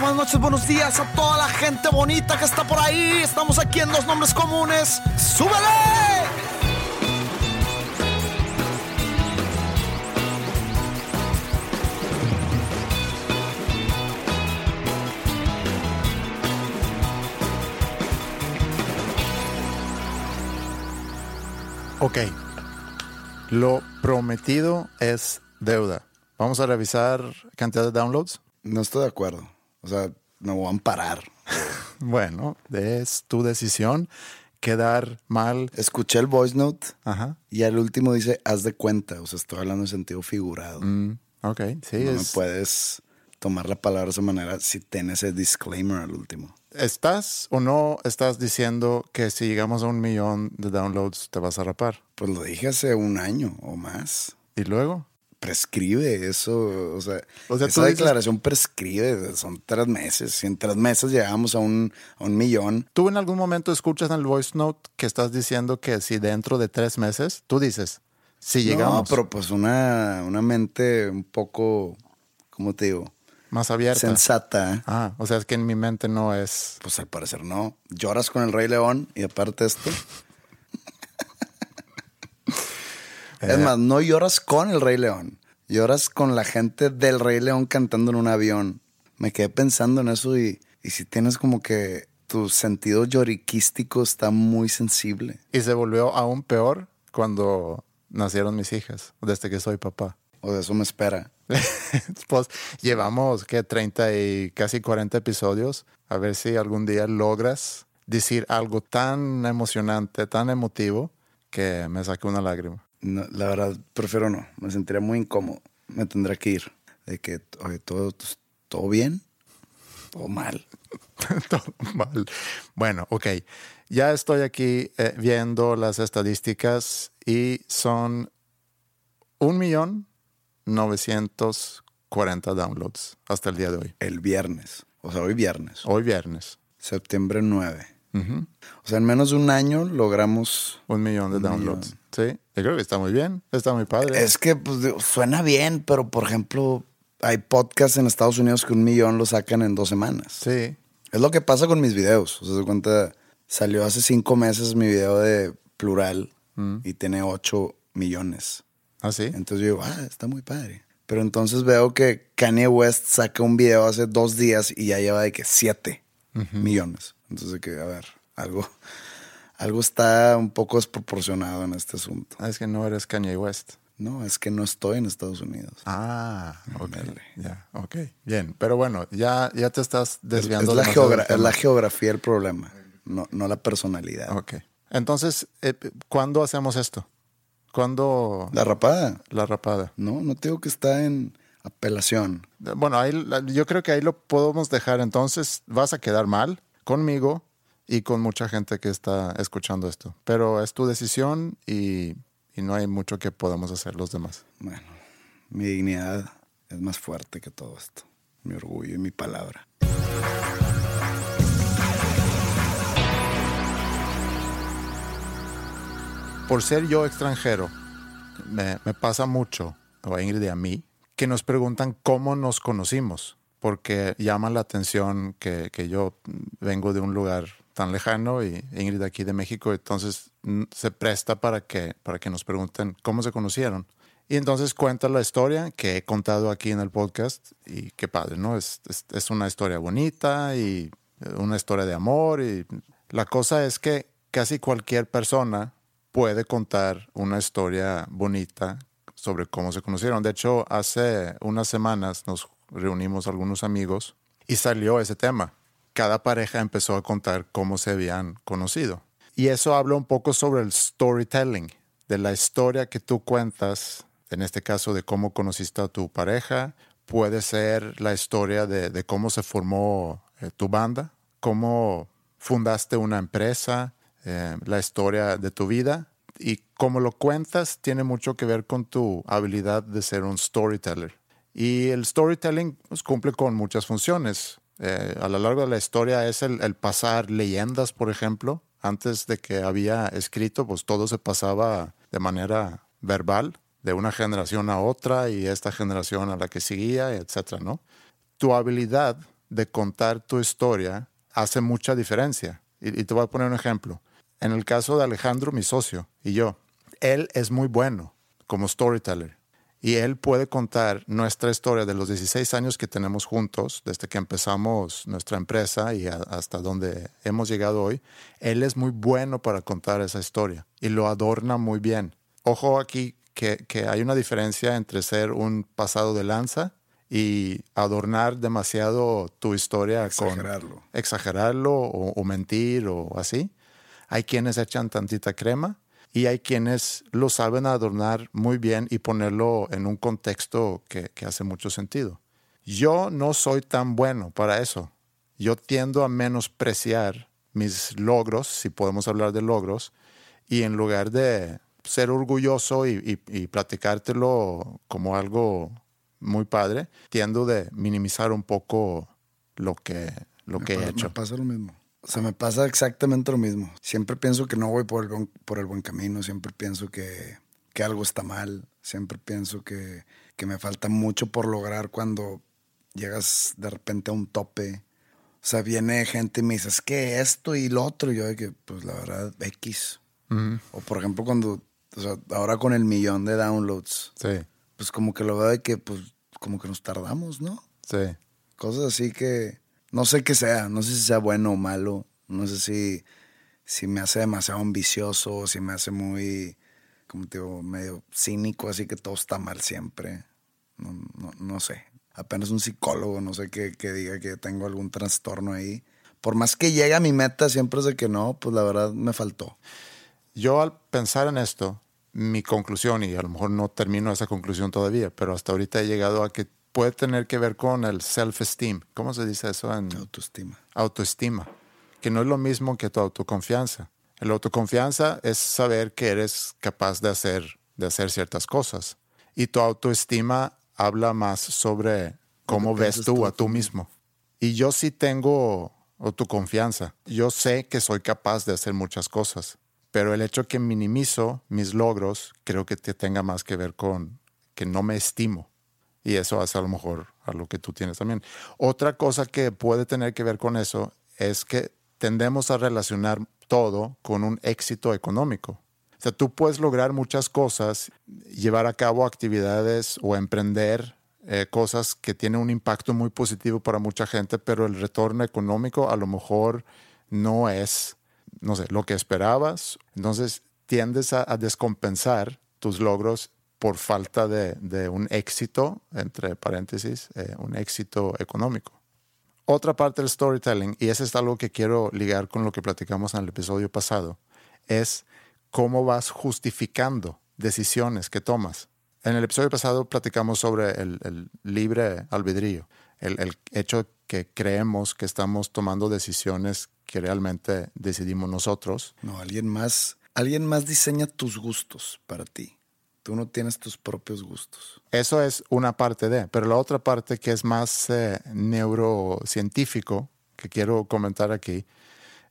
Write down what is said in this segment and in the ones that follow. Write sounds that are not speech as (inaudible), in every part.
Buenas noches, buenos días a toda la gente bonita que está por ahí. Estamos aquí en Dos Nombres Comunes. ¡Súbele! Ok. Lo prometido es deuda. Vamos a revisar cantidad de downloads. No estoy de acuerdo. O sea, me voy a amparar. (laughs) Bueno, es tu decisión. Quedar mal. Escuché el voice note Ajá. y al último dice, haz de cuenta. O sea, estoy hablando en sentido figurado. Mm, ok, sí. no me es- puedes tomar la palabra de esa manera si tiene ese disclaimer al último. ¿Estás o no estás diciendo que si llegamos a un millón de downloads te vas a rapar? Pues lo dije hace un año o más. ¿Y luego? Prescribe eso, o sea, O sea, esa dices- declaración prescribe, son tres meses. Si en tres meses llegamos a un, a un millón, ¿Tú en algún momento escuchas en el voice note que estás diciendo que si dentro de tres meses, tú dices, si llegamos No, pero pues una, una mente un poco, ¿cómo te digo? más abierta? Sensata. Ah, o sea, es que en mi mente no es... Pues al parecer no. Lloras con el Rey León y aparte esto. Es más, no lloras con el Rey León. Lloras con la gente del Rey León cantando en un avión. Me quedé pensando en eso y, y si tienes como que tu sentido lloriquístico está muy sensible. Y se volvió aún peor cuando nacieron mis hijas, desde que soy papá. O de eso me espera. (laughs) pues llevamos que 30 y casi 40 episodios. A ver si algún día logras decir algo tan emocionante, tan emotivo, que me saque una lágrima. No, la verdad, prefiero no. Me sentiría muy incómodo. Me tendrá que ir. De que, oye, todo, todo bien o mal. (laughs) Todo mal. Bueno, ok. Ya estoy aquí eh, viendo las estadísticas y son un millón novecientos cuarenta downloads hasta el día de hoy. El viernes. O sea, hoy viernes. Hoy viernes. Septiembre 9. O sea, en menos de un año logramos. Un millón de Un downloads. Sí, yo creo que está muy bien. Está muy padre. Es que pues, suena bien, pero por ejemplo, hay podcasts en Estados Unidos que un millón lo sacan en dos semanas. Sí. Es lo que pasa con mis videos. O sea, se cuenta, salió hace cinco meses mi video de plural y tiene ocho millones. ¿Ah, sí? Entonces yo digo, ah, está muy padre. Pero entonces veo que Kanye West saca un video hace dos días y ya lleva de que siete millones. Entonces, que, a ver, algo, algo está un poco desproporcionado en este asunto. Ah, Es que no eres Kanye West. No, es que no estoy en Estados Unidos. Ah, ok. Ya, ok. Bien. Pero bueno, ya, ya te estás Es, desviando. es la demasiado geogra- es la geografía el problema, no, no la personalidad. Ok. Entonces, eh, ¿cuándo hacemos esto? ¿Cuándo La rapada. la rapada? No, no te digo que está en apelación. Bueno, ahí, la- yo creo que ahí lo podemos dejar. Entonces, vas a quedar mal conmigo y con mucha gente que está escuchando esto. Pero es tu decisión y, y no hay mucho que podamos hacer los demás. Bueno, mi dignidad es más fuerte que todo esto. Mi orgullo y mi palabra. por ser yo extranjero, me, me pasa mucho, o a Ingrid y a mí, que nos preguntan cómo nos conocimos, porque llama la atención que, que yo vengo de un lugar tan lejano y Ingrid aquí de México, entonces mm, se presta para que, para que nos pregunten cómo se conocieron. Y entonces cuenta la historia que he contado aquí en el podcast y qué padre, ¿no? Es, es, es una historia bonita y una historia de amor y la cosa es que casi cualquier persona puede contar una historia bonita sobre cómo se conocieron. De hecho, hace unas semanas nos reunimos algunos amigos y salió ese tema. Cada pareja empezó a contar cómo se habían conocido. Y eso habla un poco sobre el storytelling, de la historia que tú cuentas, en este caso de cómo conociste a tu pareja, puede ser la historia de, cómo se formó eh, tu banda, cómo fundaste una empresa, eh, la historia de tu vida y cómo lo cuentas tiene mucho que ver con tu habilidad de ser un storyteller. Y el storytelling pues, cumple con muchas funciones. Eh, a lo largo de la historia es el, pasar leyendas, por ejemplo. Antes de que había escrito, pues todo se pasaba de manera verbal, de una generación a otra y esta generación a la que seguía, etc. ¿no? Tu habilidad de contar tu historia hace mucha diferencia. Y, te voy a poner un ejemplo. En el caso de Alejandro, mi socio, y yo, él es muy bueno como storyteller. Y él puede contar nuestra historia de los 16 años que tenemos juntos, desde que empezamos nuestra empresa y hasta donde hemos llegado hoy. Él es muy bueno para contar esa historia y lo adorna muy bien. Ojo aquí que, que hay una diferencia entre ser un pasado de lanza y adornar demasiado tu historia exagerarlo. con exagerarlo o, mentir o así. Hay quienes echan tantita crema y hay quienes lo saben adornar muy bien y ponerlo en un contexto que, que hace mucho sentido. Yo no soy tan bueno para eso. Yo tiendo a menospreciar mis logros, si podemos hablar de logros, y en lugar de ser orgulloso y, y, y platicártelo como algo muy padre, tiendo de minimizar un poco lo que, lo que he hecho. Me pasa lo mismo. O sea, me pasa exactamente lo mismo. Siempre pienso que no voy por el buen, por el buen camino, siempre pienso que, que algo está mal, siempre pienso que, que me falta mucho por lograr cuando llegas de repente a un tope. O sea, viene gente y me dice, es que esto y lo otro. Y yo de que, pues la verdad, X. O por ejemplo, cuando, o sea, ahora con el millón de downloads. Sí pues como que lo veo de que, pues, como que nos tardamos, ¿no? Sí. Cosas así que no sé qué sea, no sé si sea bueno o malo, no sé si, si me hace demasiado ambicioso, si me hace muy, como digo, medio cínico, así que todo está mal siempre. No, no, no sé. Apenas un psicólogo, no sé qué, que diga que tengo algún trastorno ahí. Por más que llegue a mi meta, siempre es de que no, pues la verdad me faltó. Yo al pensar en esto, mi conclusión, y a lo mejor no termino esa conclusión todavía, pero hasta ahorita he llegado a que puede tener que ver con el self-esteem. ¿Cómo se dice eso? En autoestima. Autoestima, que no es lo mismo que tu autoconfianza. La autoconfianza es saber que eres capaz de hacer, de hacer ciertas cosas. Y tu autoestima habla más sobre cómo ves tú, a tú mismo. Y yo sí tengo autoconfianza. Yo sé que soy capaz de hacer muchas cosas pero el hecho que minimizo mis logros creo que te tenga más que ver con que no me estimo. Y eso hace a lo mejor a lo que tú tienes también. Otra cosa que puede tener que ver con eso es que tendemos a relacionar todo con un éxito económico. O sea, tú puedes lograr muchas cosas, llevar a cabo actividades o emprender eh, cosas que tienen un impacto muy positivo para mucha gente, pero el retorno económico a lo mejor no es no sé, lo que esperabas. Entonces tiendes a, descompensar tus logros por falta de, un éxito, entre paréntesis, eh, un éxito económico. Otra parte del storytelling, y eso es algo que quiero ligar con lo que platicamos en el episodio pasado, es cómo vas justificando decisiones que tomas. En el episodio pasado platicamos sobre el, libre albedrío, el, el hecho que creemos que estamos tomando decisiones que realmente decidimos nosotros. No, alguien más, alguien más diseña tus gustos para ti. Tú no tienes tus propios gustos. Eso es una parte de, pero la otra parte que es más eh, neurocientífico, que quiero comentar aquí,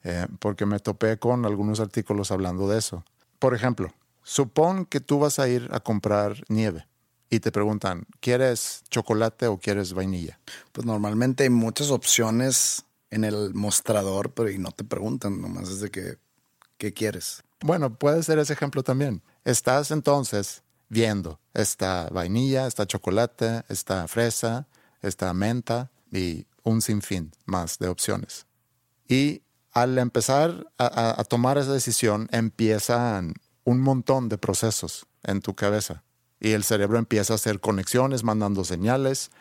eh, porque me topé con algunos artículos hablando de eso. Por ejemplo, supón que tú vas a ir a comprar nieve y te preguntan, ¿quieres chocolate o quieres vainilla? Pues normalmente hay muchas opciones en el mostrador, pero y no te preguntan, nomás es de que, ¿qué quieres? Bueno, puede ser ese ejemplo también. Estás entonces viendo. Está vainilla, está chocolate, está fresa, está menta y un sinfín más de opciones. Y al empezar a, a tomar esa decisión, empiezan un montón de procesos en tu cabeza. Y el cerebro empieza a hacer conexiones, mandando señales.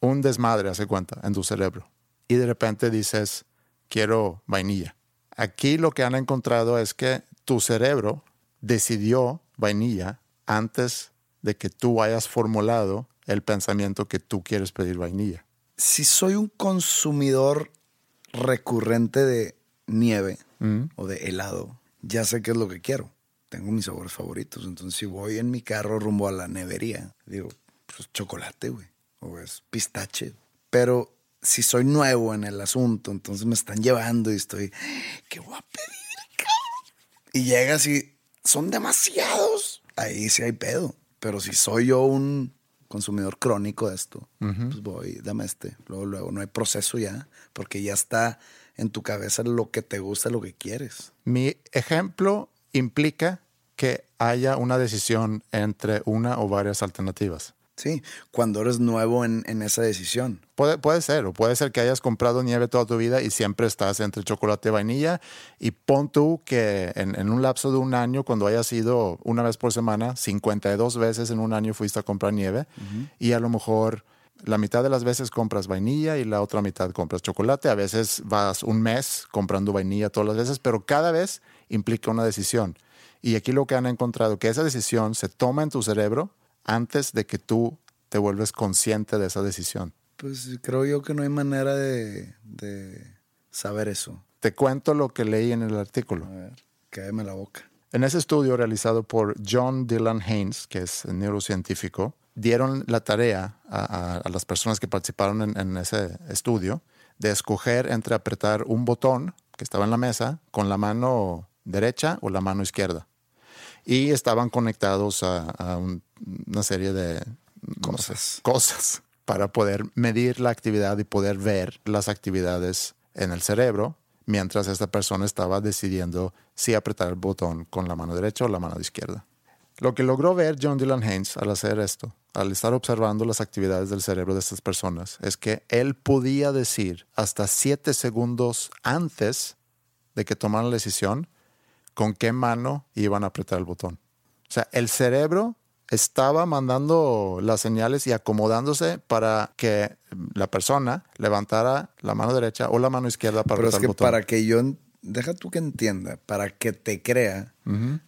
Un desmadre, hace cuenta, en tu cerebro. Y de repente dices, quiero vainilla. Aquí lo que han encontrado es que tu cerebro decidió vainilla antes de que tú hayas formulado el pensamiento que tú quieres pedir vainilla. Si soy un consumidor recurrente de nieve Mm. o de helado, ya sé qué es lo que quiero. Tengo mis sabores favoritos. Entonces, si voy en mi carro rumbo a la nevería, digo, pues chocolate, güey. O es pistache. Pero si soy nuevo en el asunto, entonces me están llevando y estoy, ¿qué voy a pedir, cabrón? Y llegas y son demasiados. Ahí sí hay pedo. Pero si soy yo un consumidor crónico de esto, pues voy, dame este. Luego, luego, no hay proceso ya, porque ya está en tu cabeza lo que te gusta, lo que quieres. Mi ejemplo implica que haya una decisión entre una o varias alternativas. Sí, cuando eres nuevo en, en esa decisión. Puede, puede ser, o puede ser que hayas comprado nieve toda tu vida y siempre estás entre chocolate y vainilla. Y pon tú que en, en un lapso de un año, cuando hayas ido una vez por semana, 52 veces en un año fuiste a comprar nieve, y a lo mejor la mitad de las veces compras vainilla y la otra mitad compras chocolate. A veces vas un mes comprando vainilla todas las veces, pero cada vez implica una decisión. Y aquí lo que han encontrado, que esa decisión se toma en tu cerebro antes de que tú te vuelves consciente de esa decisión. Pues creo yo que no hay manera de, de saber eso. Te cuento lo que leí en el artículo. A ver, cállame la boca. En ese estudio realizado por John Dylan Haynes, que es neurocientífico, dieron la tarea a, a- a las personas que participaron en, en ese estudio de escoger entre apretar un botón que estaba en la mesa con la mano derecha o la mano izquierda. Y estaban conectados a, a un- una serie de no sé, Cosas. cosas para poder medir la actividad y poder ver las actividades en el cerebro mientras esta persona estaba decidiendo si apretar el botón con la mano derecha o la mano izquierda. Lo que logró ver John Dylan Haynes al hacer esto, al estar observando las actividades del cerebro de estas personas, es que él podía decir hasta siete segundos antes de que tomaran la decisión con qué mano iban a apretar el botón. O sea, el cerebro estaba mandando las señales y acomodándose para que la persona levantara la mano derecha o la mano izquierda para Pero es apretar que el botón. para que yo, deja tú que entienda, para que te crea,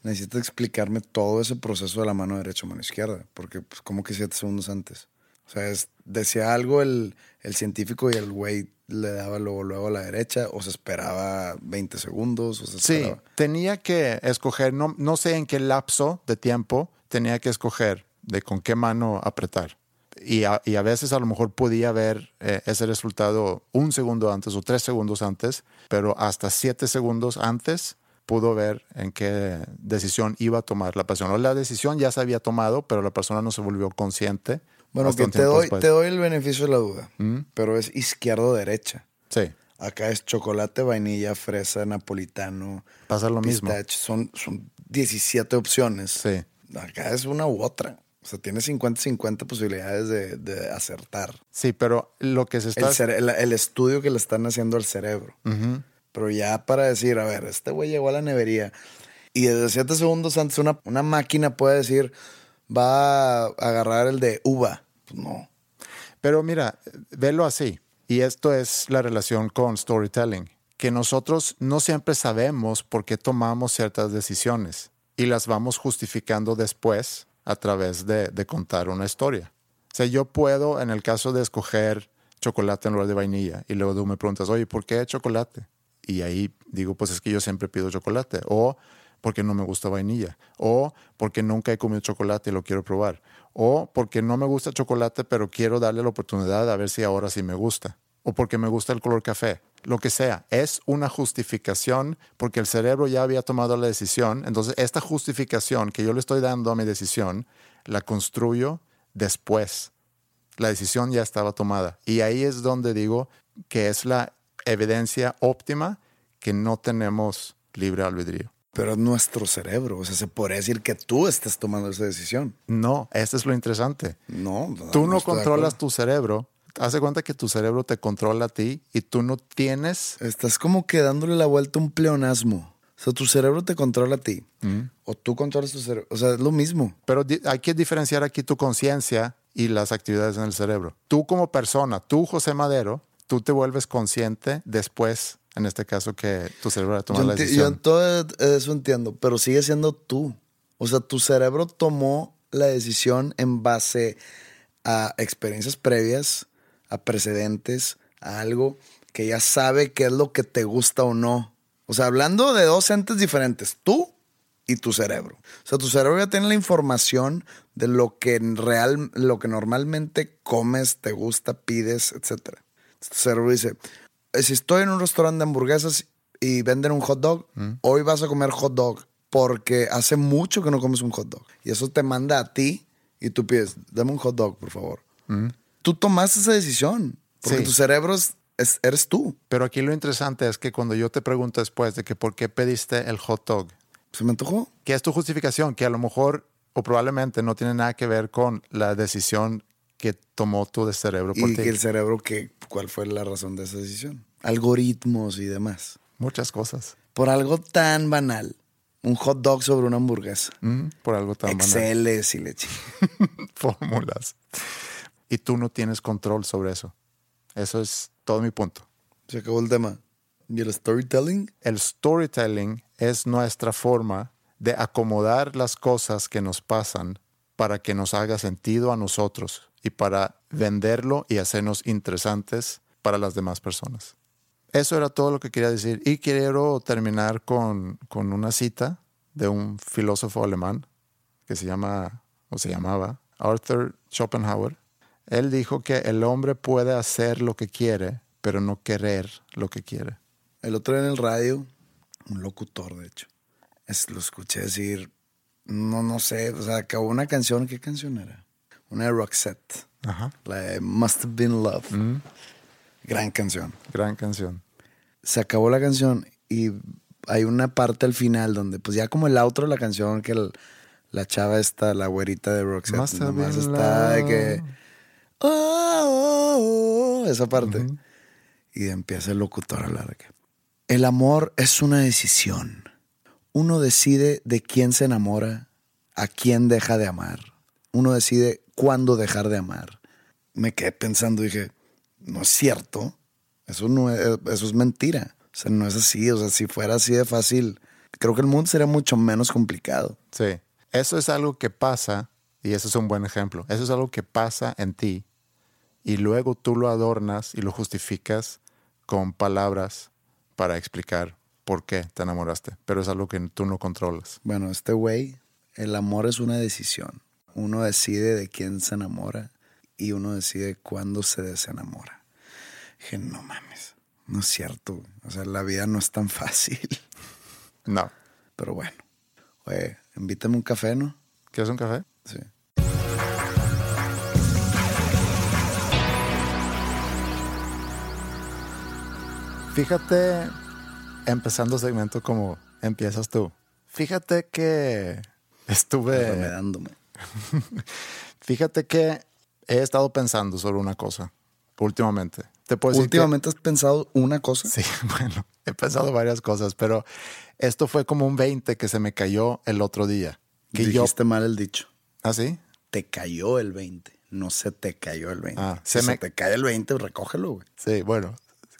necesitas explicarme todo ese proceso de la mano derecha o mano izquierda, porque pues como que siete segundos antes. O sea, es- decía algo el, el científico y el güey le daba luego, luego a la derecha, o se esperaba 20 segundos, o se Sí, tenía que escoger, no, no sé en qué lapso de tiempo tenía que escoger de con qué mano apretar. Y a, y a veces a lo mejor podía ver eh, ese resultado un segundo antes o tres segundos antes, pero hasta siete segundos antes pudo ver en qué decisión iba a tomar la persona. O La decisión ya se había tomado, pero la persona no se volvió consciente. Bueno, que te doy, después. te doy el beneficio de la duda, pero es izquierdo-derecha. Sí, Acá es chocolate, vainilla, fresa, napolitano. Pasa lo mismo. pistache. Son, son 17 opciones. Sí. Acá es una u otra. O sea, tiene 50-50 posibilidades de, de acertar. sí, pero lo que se está... El, el- el estudio que le están haciendo al cerebro. Pero ya para decir, a ver, este güey llegó a la nevería y desde 7 segundos antes una, una máquina puede decir, va a agarrar el de uva. Pues no. Pero mira, velo así. Y esto es la relación con storytelling, que nosotros no siempre sabemos por qué tomamos ciertas decisiones y las vamos justificando después a través de, de contar una historia. O sea, yo puedo, en el caso de escoger chocolate en lugar de vainilla, y luego tú me preguntas, oye, ¿por qué chocolate? Y ahí digo, pues es que yo siempre pido chocolate. O porque no me gusta vainilla. O porque nunca he comido chocolate y lo quiero probar. O porque no me gusta chocolate, pero quiero darle la oportunidad a ver si ahora sí me gusta. O porque me gusta el color café. Lo que sea. Es una justificación porque el cerebro ya había tomado la decisión. Entonces, esta justificación que yo le estoy dando a mi decisión, la construyo después la decisión ya estaba tomada. Y ahí es donde digo que es la evidencia óptima que no tenemos libre albedrío. Pero es nuestro cerebro. O sea, se podría decir que tú estás tomando esa decisión. No, esto es lo interesante. No, Tú no, estoy de controlas tu cerebro. Hace cuenta que tu cerebro te controla a ti y tú no tienes. Estás como que dándole la vuelta a un pleonasmo. O sea, tu cerebro te controla a ti. O tú controlas tu cerebro. O sea, es lo mismo. Pero hay que diferenciar aquí tu conciencia y las actividades en el cerebro. Tú como persona, tú José Madero, tú te vuelves consciente después, en este caso, que tu cerebro ha tomado Yo, la enti- yo decisión. en todo eso entiendo, pero sigue siendo tú. O sea, tu cerebro tomó la decisión en base a experiencias previas, a precedentes, a algo que ya sabe qué es lo que te gusta o no. O sea, hablando de dos entes diferentes, tú y tu cerebro. O sea, tu cerebro ya tiene la información de lo que real, lo que normalmente comes, te gusta, pides, etc. Tu cerebro dice, "Eh, si estoy en un restaurante de hamburguesas y venden un hot dog, hoy vas a comer hot dog porque hace mucho que no comes un hot dog. Y eso te manda a ti y tú pides, dame un hot dog, por favor. Tú tomaste esa decisión porque Sí. tu cerebro es, es- eres tú. Pero aquí lo interesante es que cuando yo te pregunto después de que por qué pediste el hot dog, ¿Se me antojó? ¿qué es tu justificación? Que a lo mejor o probablemente no tiene nada que ver con la decisión que tomó tu de cerebro por Y ti. el cerebro, que, ¿cuál fue la razón de esa decisión? Algoritmos y demás. Muchas cosas. Por algo tan banal. Un hot dog sobre una hamburguesa. Mm, por algo tan banal. Exceles y leche. (laughs) Fórmulas. Y tú no tienes control sobre eso. Eso es todo mi punto. Se acabó el tema. ¿Y el storytelling? El storytelling es nuestra forma de acomodar las cosas que nos pasan para que nos haga sentido a nosotros y para venderlo y hacernos interesantes para las demás personas. Eso era todo lo que quería decir. Y quiero terminar con, con una cita de un filósofo alemán que se llama, o se llamaba, Arthur Schopenhauer. Él dijo que el hombre puede hacer lo que quiere, pero no querer lo que quiere. El otro día en el radio, un locutor, de hecho, es, lo escuché decir, no, no sé, o sea, acabó una canción, ¿qué canción era? Una de Roxette, Ajá. la de Must Have Been Love. Gran canción. Gran canción. Se acabó la canción y hay una parte al final donde, pues ya como el outro de la canción, que el- la chava está, la güerita de Roxette, Must nomás está de que... "Oh, oh, oh", esa parte. Y empieza el locutor a hablar el amor es una decisión. Uno decide de quién se enamora, a quién deja de amar. Uno decide cuándo dejar de amar. Me quedé pensando, dije, no es cierto. Eso no es, eso es mentira. O sea, no es así. O sea, si fuera así de fácil, creo que el mundo sería mucho menos complicado. Sí. Eso es algo que pasa, y eso es un buen ejemplo. Eso es algo que pasa en ti, y luego tú lo adornas y lo justificas con palabras para explicar por qué te enamoraste. Pero es algo que tú no controlas. Bueno, este güey, el amor es una decisión. Uno decide de quién se enamora y uno decide cuándo se desenamora. Dije, no mames, no es cierto. O sea, la vida no es tan fácil. (laughs) No. Pero bueno, oye, invítame un café, ¿no? ¿Quieres un café? Sí. Fíjate, empezando segmento como empiezas tú. Fíjate que estuve... Remedándome. (laughs) Fíjate que he estado pensando sobre una cosa últimamente. Te puedo decir que- Últimamente has pensado una cosa. Sí, (laughs) bueno, he pensado varias cosas, pero esto fue como un 20 que se me cayó el otro día. Que yo, Dijiste mal el dicho. ¿Ah, sí? Te cayó el 20. No se te cayó el 20. Ah, si se se me- te cae el 20, recógelo, güey. Sí, bueno.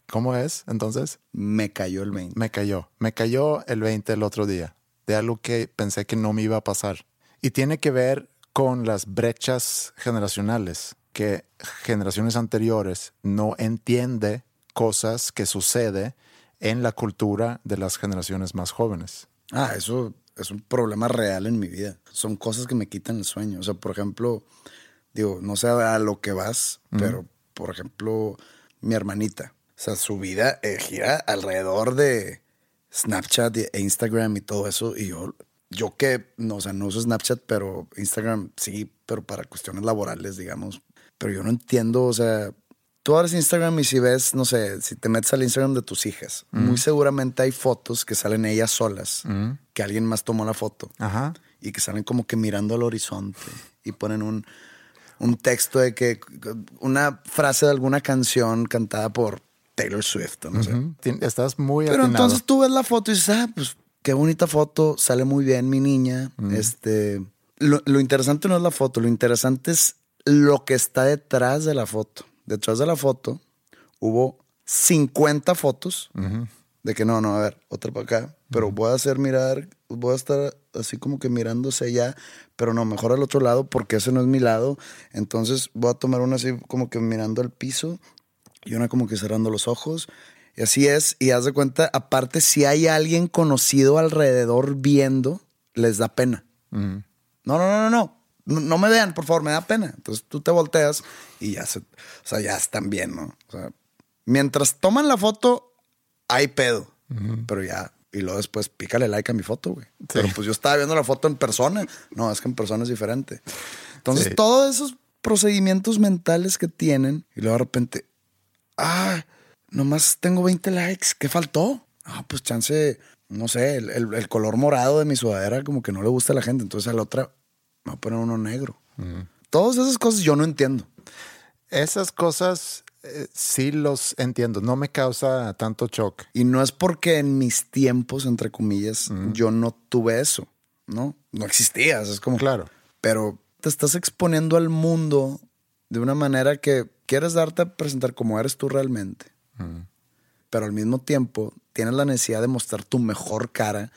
¿Cómo es entonces? Me cayó el 20. Me cayó. Me cayó el 20 el otro día, de algo que pensé que no me iba a pasar. Y tiene que ver con las brechas generacionales, que generaciones anteriores no entiende cosas que sucede en la cultura de las generaciones más jóvenes. Ah, eso es un problema real en mi vida. Son cosas que me quitan el sueño. O sea, por ejemplo, digo, no sé a lo que vas, pero por ejemplo, mi hermanita. O sea, su vida eh, gira alrededor de Snapchat e Instagram y todo eso. Y yo, yo que, no, o sea, no uso Snapchat, pero Instagram sí, pero para cuestiones laborales, digamos. Pero yo no entiendo, o sea, tú abres Instagram y si ves, no sé, si te metes al Instagram de tus hijas, muy seguramente hay fotos que salen ellas solas, que alguien más tomó la foto Ajá. y que salen como que mirando al horizonte y ponen un, un texto de que, una frase de alguna canción cantada por Taylor Swift, no. Tien- Estás muy Pero atinado. entonces tú ves la foto y dices, ah, pues qué bonita foto, sale muy bien mi niña. Este, lo, lo interesante no es la foto, lo interesante es lo que está detrás de la foto. Detrás de la foto hubo 50 fotos de que no, no, a ver, otra para acá, pero voy a hacer mirar, voy a estar así como que mirándose allá, pero no, mejor al otro lado porque ese no es mi lado. Entonces voy a tomar una así como que mirando al piso y una como que cerrando los ojos. Y así es. Y haz de cuenta, aparte, si hay alguien conocido alrededor viendo, les da pena. No, no, no, no, no. No, no me vean, por favor, me da pena. Entonces tú te volteas y ya se, o sea, ya están bien, ¿no? O sea, mientras toman la foto, hay pedo. Pero ya, y luego después pícale like a mi foto, güey. Pero pues yo estaba viendo la foto en persona. No, es que en persona es diferente. Entonces, Sí. todos esos procedimientos mentales que tienen, y luego de repente, ah, nomás tengo 20 likes, ¿qué faltó? Ah, pues chance, no sé, el, el- el color morado de mi sudadera como que no le gusta a la gente, entonces a la otra me va a poner uno negro. Todas esas cosas yo no entiendo. Esas cosas eh, sí los entiendo. No me causa tanto shock. Y no es porque en mis tiempos, entre comillas, yo no tuve eso, ¿no? No existía, o sea, es como... Claro. Pero te estás exponiendo al mundo de una manera que quieres darte a presentar como eres tú realmente. Pero al mismo tiempo tienes la necesidad de mostrar tu mejor cara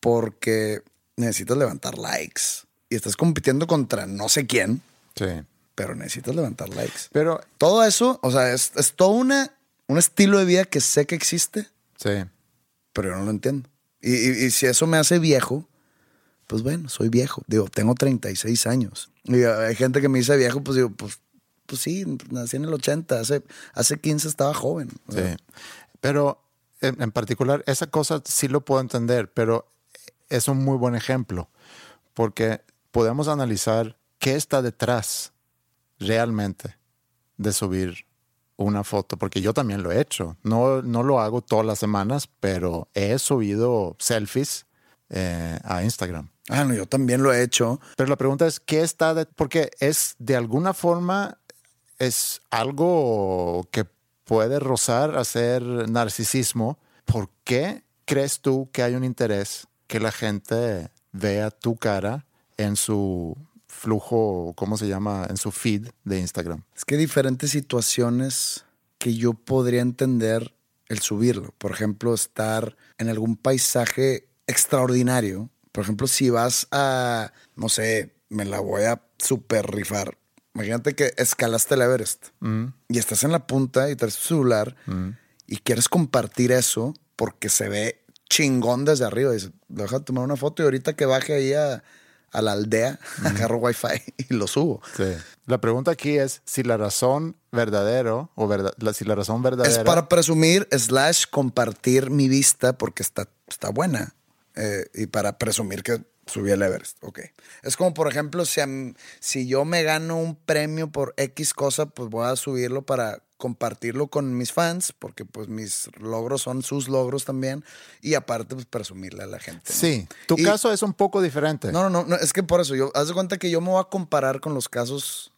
porque necesitas levantar likes. Y estás compitiendo contra no sé quién, Sí. pero necesitas levantar likes. Pero Todo eso, o sea, es, es todo una, un estilo de vida que sé que existe, sí. pero yo no lo entiendo. Y, y- y si eso me hace viejo, pues bueno, soy viejo. Digo, tengo 36 años. Y hay gente que me dice viejo, pues digo, pues, pues sí, nací en el 80, hace, hace 15 estaba joven. Sea, Sí. Pero en, en particular, esa cosa sí lo puedo entender, pero es un muy buen ejemplo, porque podemos analizar qué está detrás realmente de subir una foto, porque yo también lo he hecho. No, no lo hago todas las semanas, pero he subido selfies eh, a Instagram. Ah, no, yo también lo he hecho. Pero la pregunta es, ¿qué está de, Porque es de alguna forma, es algo que puede rozar a ser narcisismo. ¿Por qué crees tú que hay un interés que la gente vea tu cara en su flujo, ¿cómo se llama? En su feed de Instagram. Es que hay diferentes situaciones que yo podría entender el subirlo. Por ejemplo, estar en algún paisaje extraordinario. Por ejemplo, si vas a, no sé, me la voy a super rifar. Imagínate que escalaste el Everest y estás en la punta y traes tu celular y quieres compartir eso porque se ve chingón desde arriba. Dices, deja de tomar una foto y ahorita que baje ahí a, a la aldea, (laughs) agarro wifi y lo subo. Sí. La pregunta aquí es si la razón verdadero o verdad, la, si la razón verdadera Es para presumir, slash, compartir mi vista porque está, está buena. Eh, y para presumir que subí el Everest. Ok. Es como, por ejemplo, si, a si yo me gano un premio por X cosa, pues voy a subirlo para compartirlo con mis fans, porque pues mis logros son sus logros también. Y aparte, pues presumirle a la gente. ¿no? Sí, tu Y- caso es un poco diferente. No, no, no, es que por eso, yo, haz de cuenta que yo me voy a comparar con los casos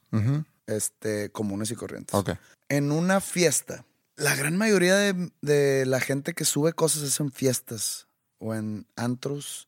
este, comunes y corrientes. Ok. En una fiesta, la gran mayoría de, de la gente que sube cosas es en fiestas o en antros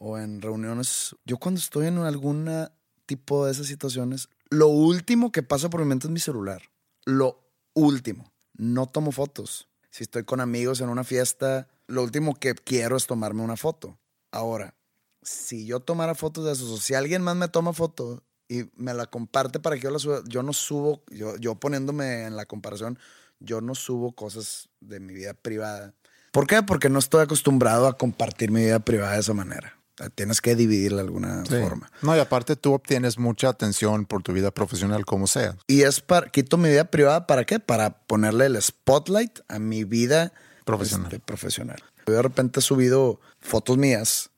o en reuniones. Yo cuando estoy en alguna tipo de esas situaciones, lo último que pasa por mi mente es mi celular. Lo último. No tomo fotos. Si estoy con amigos en una fiesta, lo último que quiero es tomarme una foto. Ahora, si yo tomara fotos de esos, o si alguien más me toma foto y me la comparte para que yo la suba, yo no subo, yo, yo poniéndome en la comparación, yo no subo cosas de mi vida privada. ¿Por qué? Porque no estoy acostumbrado a compartir mi vida privada de esa manera. Tienes que dividirla de alguna Sí. forma. No, y aparte tú obtienes mucha atención por tu vida profesional, como sea. Y es para, quito mi vida privada, ¿para qué? Para ponerle el spotlight a mi vida Profesional. este, profesional. Yo de repente he subido fotos mías,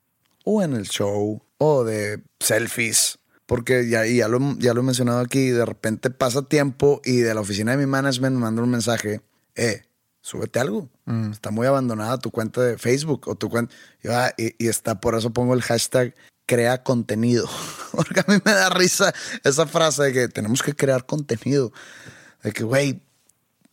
o en el show, o de selfies, Porque ya, ya, lo, ya lo he mencionado aquí, de repente pasa tiempo y de la oficina de mi management me manda un mensaje, eh, súbete algo. Está muy abandonada tu cuenta de Facebook o tu cuenta. Y, ah, está, por eso pongo el hashtag crea contenido. (laughs) Porque a mí me da risa esa frase de que tenemos que crear contenido. De que, güey,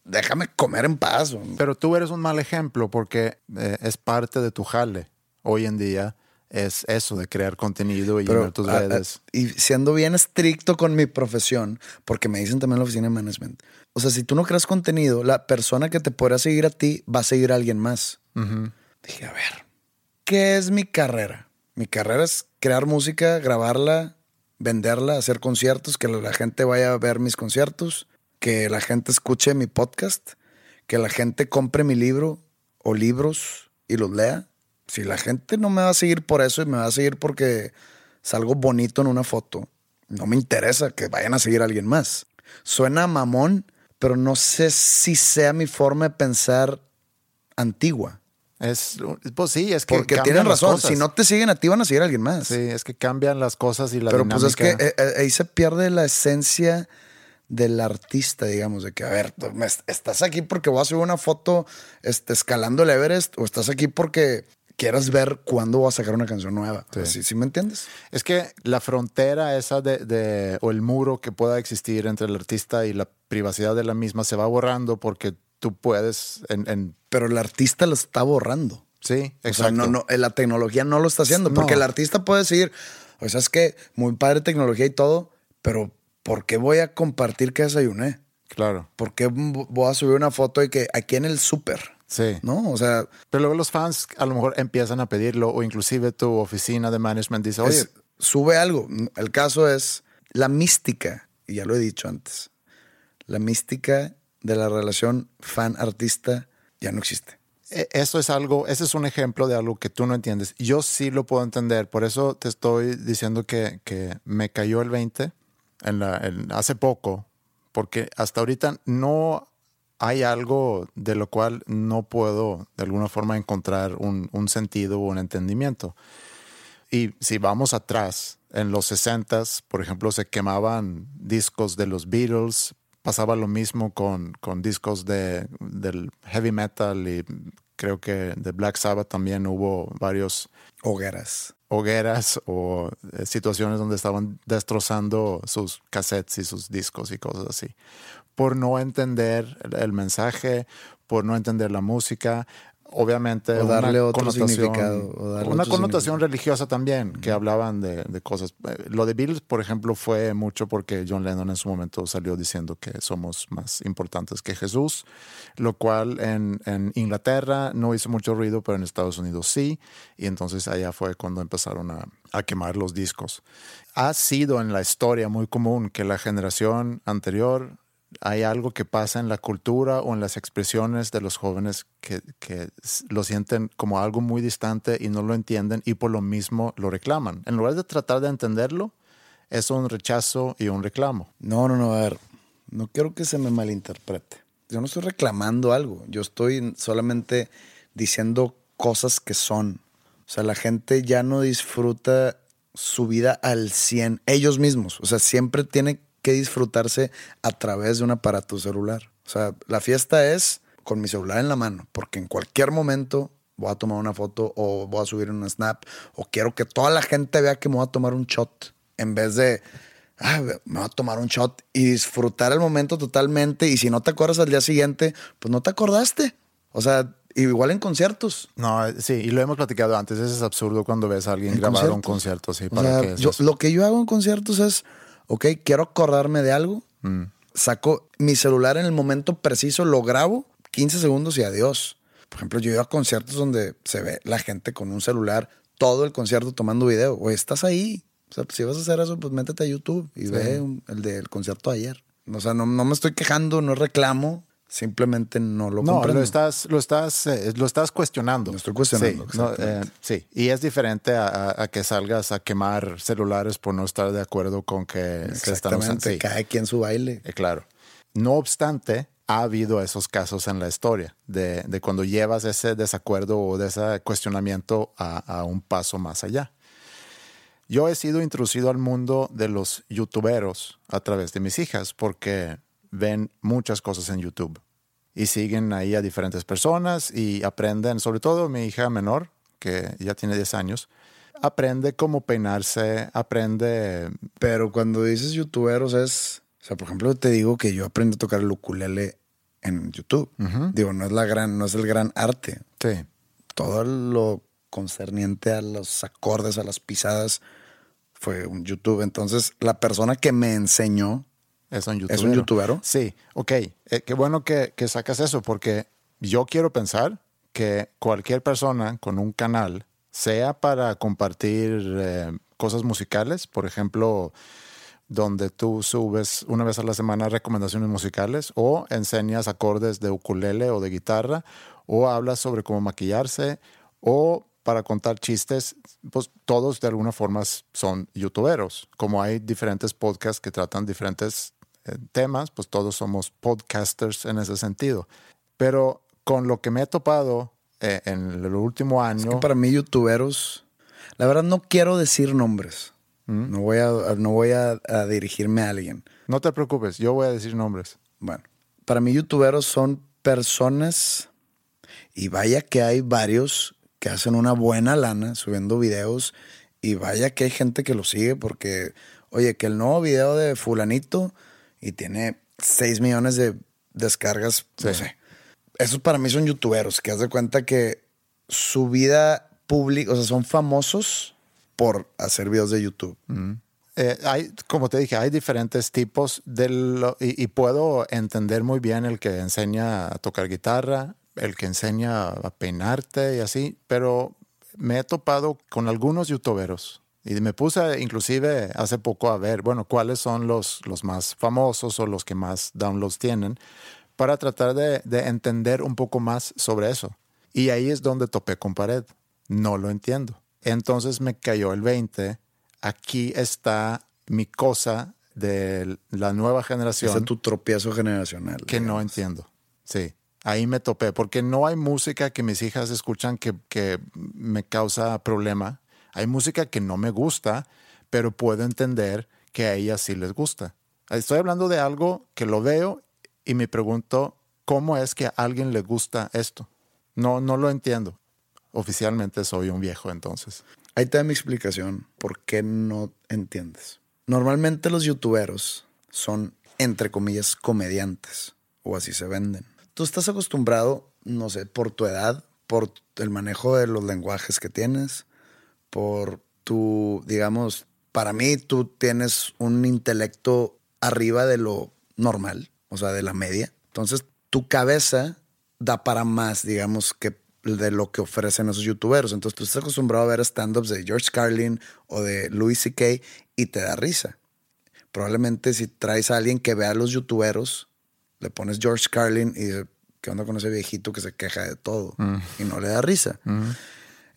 déjame comer en paz. Pero tú eres un mal ejemplo porque eh, es parte de tu jale hoy en día. Es eso de crear contenido y llenar tus a- a- redes. y siendo bien estricto con mi profesión, porque me dicen también en la oficina de management. O sea, si tú no creas contenido, la persona que te podrá seguir a ti va a seguir a alguien más. Dije, a ver, ¿qué es mi carrera? Mi carrera es crear música, grabarla, venderla, hacer conciertos, que la gente vaya a ver mis conciertos, que la gente escuche mi podcast, que la gente compre mi libro o libros y los lea. Si la gente no me va a seguir por eso y me va a seguir porque salgo bonito en una foto, no me interesa que vayan a seguir a alguien más. Suena mamón, pero no sé si sea mi forma de pensar antigua. Es, pues sí, es que. Porque tienen las razón, cosas. si no te siguen a ti van a seguir a alguien más. Sí, es que cambian las cosas y la Pero pues es que dinámica. eh, eh, ahí se pierde la esencia del artista, digamos, de que, a ver, tú estás aquí porque voy a subir una foto este, escalando el Everest o estás aquí porque quieras ver cuándo voy a sacar una canción nueva. ¿Sí, sí me entiendes? Es que la frontera esa de, de- o el muro que pueda existir entre el artista y la privacidad de la misma se va borrando porque tú puedes en, en- Pero el artista lo está borrando. sí, O sea, exacto. no, no, la tecnología no lo está haciendo. Porque No. el artista puede decir, o sea, es que muy padre tecnología y todo, pero ¿por qué voy a compartir que desayuné? Claro. ¿Por qué voy a subir una foto de que aquí en el súper? Sí. ¿No? O sea, Pero luego los fans a lo mejor empiezan a pedirlo o inclusive tu oficina de management dice, oye, es- sube algo. El caso es la mística, y ya lo he dicho antes, la mística de la relación fan-artista ya no existe. E- Eso es algo, ese es un ejemplo de algo que tú no entiendes. Yo sí lo puedo entender, por eso te estoy diciendo que, que me cayó el 20 en la, en- hace poco, porque hasta ahorita no hay algo de lo cual no puedo de alguna forma encontrar un, un sentido o un entendimiento. Y si vamos atrás, en los 60s, por ejemplo, se quemaban discos de los Beatles, pasaba lo mismo con, con discos de, del heavy metal y creo que de Black Sabbath también hubo varios Hogueras. hogueras o eh, situaciones donde estaban destrozando sus cassettes y sus discos y cosas así. Por no entender el, mensaje, por no entender la música, obviamente O darle una otro connotación- significado, o darle una otro connotación religiosa también, que hablaban de, de cosas. Eh, Lo de Beatles, por ejemplo, fue mucho porque John Lennon en su momento salió diciendo que somos más importantes que Jesús, lo cual en, en Inglaterra no hizo mucho ruido, pero en Estados Unidos sí, y entonces allá fue cuando empezaron a, a quemar los discos. Ha sido en la historia muy común que la generación anterior hay algo que pasa en la cultura o en las expresiones de los jóvenes que, que lo sienten como algo muy distante y no lo entienden y por lo mismo lo reclaman. En lugar de tratar de entenderlo, es un rechazo y un reclamo. No, no, no, a ver, no quiero que se me malinterprete. Yo no estoy reclamando algo, yo estoy solamente diciendo cosas que son. O sea, la gente ya no disfruta su vida al 100, ellos mismos. O sea, siempre tiene que disfrutarse a través de un aparato celular. O sea, la fiesta es con mi celular en la mano, porque en cualquier momento voy a tomar una foto o voy a subir un snap o quiero que toda la gente vea que me voy a tomar un shot en vez de ah, me voy a tomar un shot y disfrutar el momento totalmente y si no te acuerdas al día siguiente, pues no te acordaste. O sea, igual en conciertos. No, sí, y lo hemos platicado antes. Eso es absurdo cuando ves a alguien ¿En grabar un concierto. Sí, O ¿para sea, qué es yo- eso? lo que yo hago en conciertos es, ok, quiero acordarme de algo, Mm. saco mi celular en el momento preciso, lo grabo, 15 segundos y adiós. Por ejemplo, yo ido a conciertos donde se ve la gente con un celular todo el concierto tomando video. Güey, estás ahí. O sea, si vas a hacer eso, pues métete a YouTube y ve un- el del concierto de ayer. O sea, no, no me estoy quejando, no reclamo, simplemente no lo No, comprendo. lo estás, lo estás, eh, lo estás cuestionando. Lo estoy cuestionando, Sí, no, eh, sí. y es diferente a, a- a que salgas a quemar celulares por no estar de acuerdo con que se están usando. Exactamente, Sí, cada quien su baile. eh, claro. No obstante, ha habido esos casos en la historia de, de cuando llevas ese desacuerdo o de ese cuestionamiento a, a un paso más allá. Yo he sido introducido al mundo de los youtuberos a través de mis hijas porque ven muchas cosas en YouTube y siguen ahí a diferentes personas y aprenden, sobre todo mi hija menor, que ya tiene 10 años, aprende cómo peinarse, aprende... Pero cuando dices youtuberos es, o sea, por ejemplo, te digo que yo aprendí a tocar el ukulele en YouTube. Digo, no es la gran, no es el gran arte. Sí. Todo lo concerniente a los acordes, a las pisadas, fue un YouTube. Entonces, la persona que me enseñó es un ¿Es un youtubero? Sí, ok. Eh, qué bueno que, que, sacas eso, porque yo quiero pensar que cualquier persona con un canal, sea para compartir eh, cosas musicales, por ejemplo, donde tú subes una vez a la semana recomendaciones musicales o enseñas acordes de ukulele o de guitarra o hablas sobre cómo maquillarse o para contar chistes, pues todos de alguna forma son youtuberos. Como hay diferentes podcasts que tratan diferentes temas, pues todos somos podcasters en ese sentido. Pero con lo que me he topado eh, en el último año... Es para mí youtuberos, la verdad no quiero decir nombres. ¿Mm? No voy, a, no voy a, dirigirme a alguien. No te preocupes, yo voy a decir nombres. Bueno, para mí youtuberos son personas, y vaya que hay varios que hacen una buena lana subiendo videos, y vaya que hay gente que lo sigue porque, oye, que el nuevo video de fulanito y tiene 6 millones de descargas, no sé. Esos para mí son youtuberos, que haz de cuenta que su vida pública, o sea, son famosos por hacer videos de YouTube. Eh, hay, como te dije, hay diferentes tipos de y, y, puedo entender muy bien el que enseña a tocar guitarra, el que enseña a peinarte y así, pero me he topado con algunos youtuberos y me puse inclusive hace poco a ver, bueno, cuáles son los, los más famosos o los que más downloads tienen para tratar de, de entender un poco más sobre eso. Y ahí es donde topé con pared. No lo entiendo. Entonces me cayó el 20. Aquí está mi cosa de la nueva generación. Es tu tropiezo generacional. Que no entiendo. Sí. Ahí me topé, porque no hay música que mis hijas escuchan que, que me causa problema hay música que no me gusta, pero puedo entender que a ellas sí les gusta. Estoy hablando de algo que lo veo y me pregunto cómo es que a alguien le gusta esto. No, no lo entiendo. Oficialmente soy un viejo entonces. Ahí te da mi explicación por qué no entiendes. Normalmente los youtuberos son, entre comillas, comediantes, o así se venden. Tú estás acostumbrado, no sé, por tu edad, por el manejo de los lenguajes que tienes, por tu, digamos, para mí tú tienes un intelecto arriba de lo normal, o sea, de la media. Entonces, tu cabeza da para más, digamos, que de lo que ofrecen esos youtubers. Entonces, tú estás acostumbrado a ver stand-ups de George Carlin o de Louis C.K. y te da risa. Probablemente si traes a alguien que vea a los youtuberos, le pones George Carlin y dice, ¿qué onda con ese viejito que se queja de todo? Mm. Y no le da risa. Mm.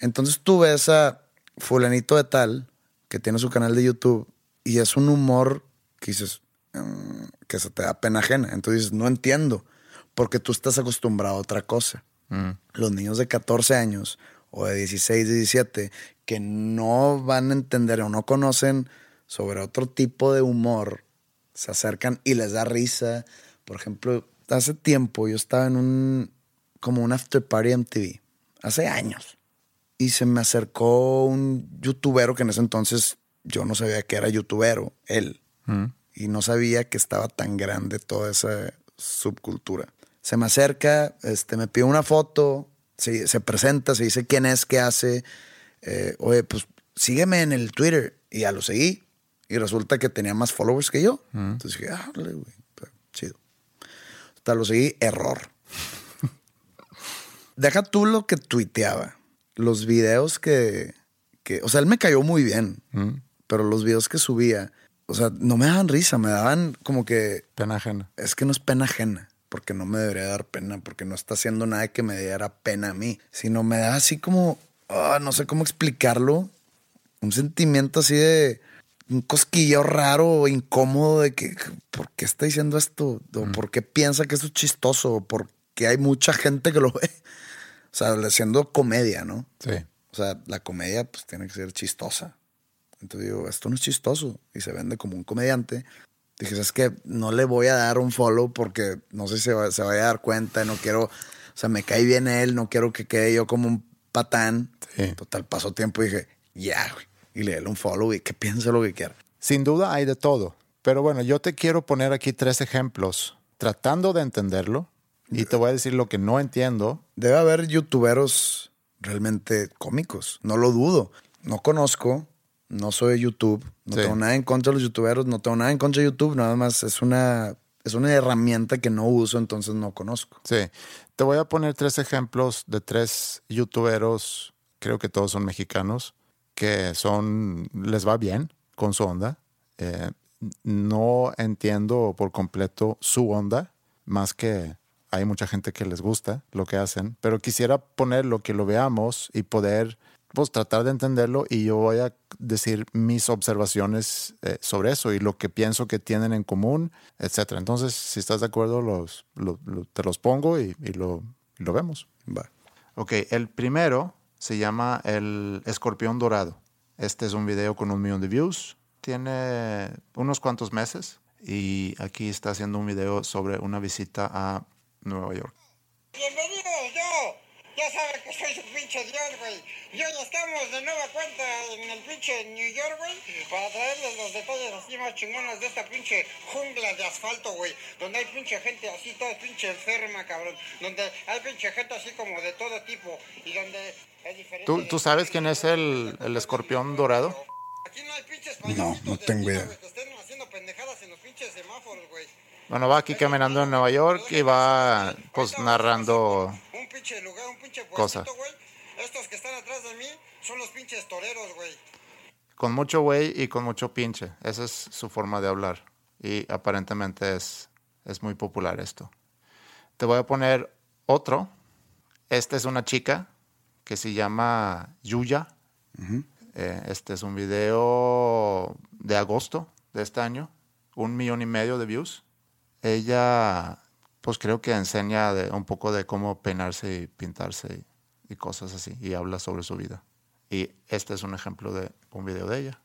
Entonces tú ves a fulanito de tal, que tiene su canal de YouTube, y es un humor que dices, mm, que se te da pena ajena. Entonces no entiendo, porque tú estás acostumbrado a otra cosa. Mm. Los niños de 14 años o de 16, 17, que no van a entender o no conocen sobre otro tipo de humor, se acercan y les da risa. Por ejemplo, hace tiempo yo estaba en un, como un after party MTV, hace años y se me acercó un youtuber que en ese entonces yo no sabía que era youtubero, él. Mm. Y no sabía que estaba tan grande toda esa subcultura. Se me acerca, este, me pide una foto, se, se presenta, se dice quién es, qué hace. Eh, oye, pues sígueme en el Twitter. Y ya lo seguí. Y resulta que tenía más followers que yo. Mm. Entonces dije, ah, güey, chido. Hasta lo seguí, error. (laughs) Deja tú lo que tuiteaba los videos que, que, o sea, él me cayó muy bien, mm. pero los videos que subía, o sea, no me daban risa, me daban como que... Pena ajena. Es que no es pena ajena, porque no me debería dar pena, porque no está haciendo nada que me diera pena a mí, sino me da así como, ah, no sé cómo explicarlo, un sentimiento así de un cosquillo raro, incómodo de que, ¿por qué está diciendo esto? ¿O mm. ¿Por qué piensa que esto es chistoso? ¿O ¿Por qué hay mucha gente que lo (laughs) ve? O sea, haciendo comedia, ¿no? Sí. O sea, la comedia pues tiene que ser chistosa. Entonces digo, esto no es chistoso. Y se vende como un comediante. Dije, es que no le voy a dar un follow porque no sé si se, va, se vaya a dar cuenta. No quiero, o sea, me cae bien él. No quiero que quede yo como un patán. Total, pasó tiempo y dije, ya, güey. Y le doy un follow y que piense lo que quiera. Sin duda hay de todo. Pero bueno, yo te quiero poner aquí tres ejemplos tratando de entenderlo y te voy a decir lo que no entiendo. Debe haber youtuberos realmente cómicos, no lo dudo. No conozco, no soy de YouTube, no tengo nada en contra de los youtuberos, no tengo nada en contra de YouTube, nada más es una, es una herramienta que no uso, entonces no conozco. Sí, te voy a poner tres ejemplos de tres youtuberos, creo que todos son mexicanos, que son, les va bien con su onda. Eh, no entiendo por completo su onda, más que hay mucha gente que les gusta lo que hacen, pero quisiera poner lo que lo veamos y poder pues tratar de entenderlo y yo voy a decir mis observaciones eh, sobre eso y lo que pienso que tienen en común, etcétera. Entonces, si estás de acuerdo, los, te los pongo y, lo, lo, vemos. Va. Ok, el primero se llama el escorpión dorado. Este es un video con un millón de views. Tiene unos cuantos meses y aquí está haciendo un video sobre una visita a Nueva York. Bienvenido, yo. Ya saben que soy su pinche Dios, güey. Y hoy estamos de nueva cuenta en el pinche New York, güey, para traerles los detalles así más chingones de esta pinche jungla de asfalto, güey. Donde hay pinche gente así, toda pinche enferma, cabrón. Donde hay pinche gente así como de todo tipo. Y donde es diferente. ¿Tú, ¿tú sabes quién es el, el escorpión dorado? Aquí no hay pinches No, no tengo idea. Que estén haciendo pendejadas en los pinches semáforos, güey. Bueno, va aquí caminando en Nueva York y va pues narrando un pinche lugar, un pinche cosas. Estos que están atrás de mí son los pinches toreros, güey. Con mucho güey y con mucho pinche. Esa es su forma de hablar. Y aparentemente es, es muy popular esto. Te voy a poner otro. Esta es una chica que se llama Yuya. Eh, este es un video de agosto de este año. Un millón y medio de views ella, pues creo que enseña un poco de cómo peinarse y pintarse y, cosas así, y habla sobre su vida. Y este es un ejemplo de un video de ella.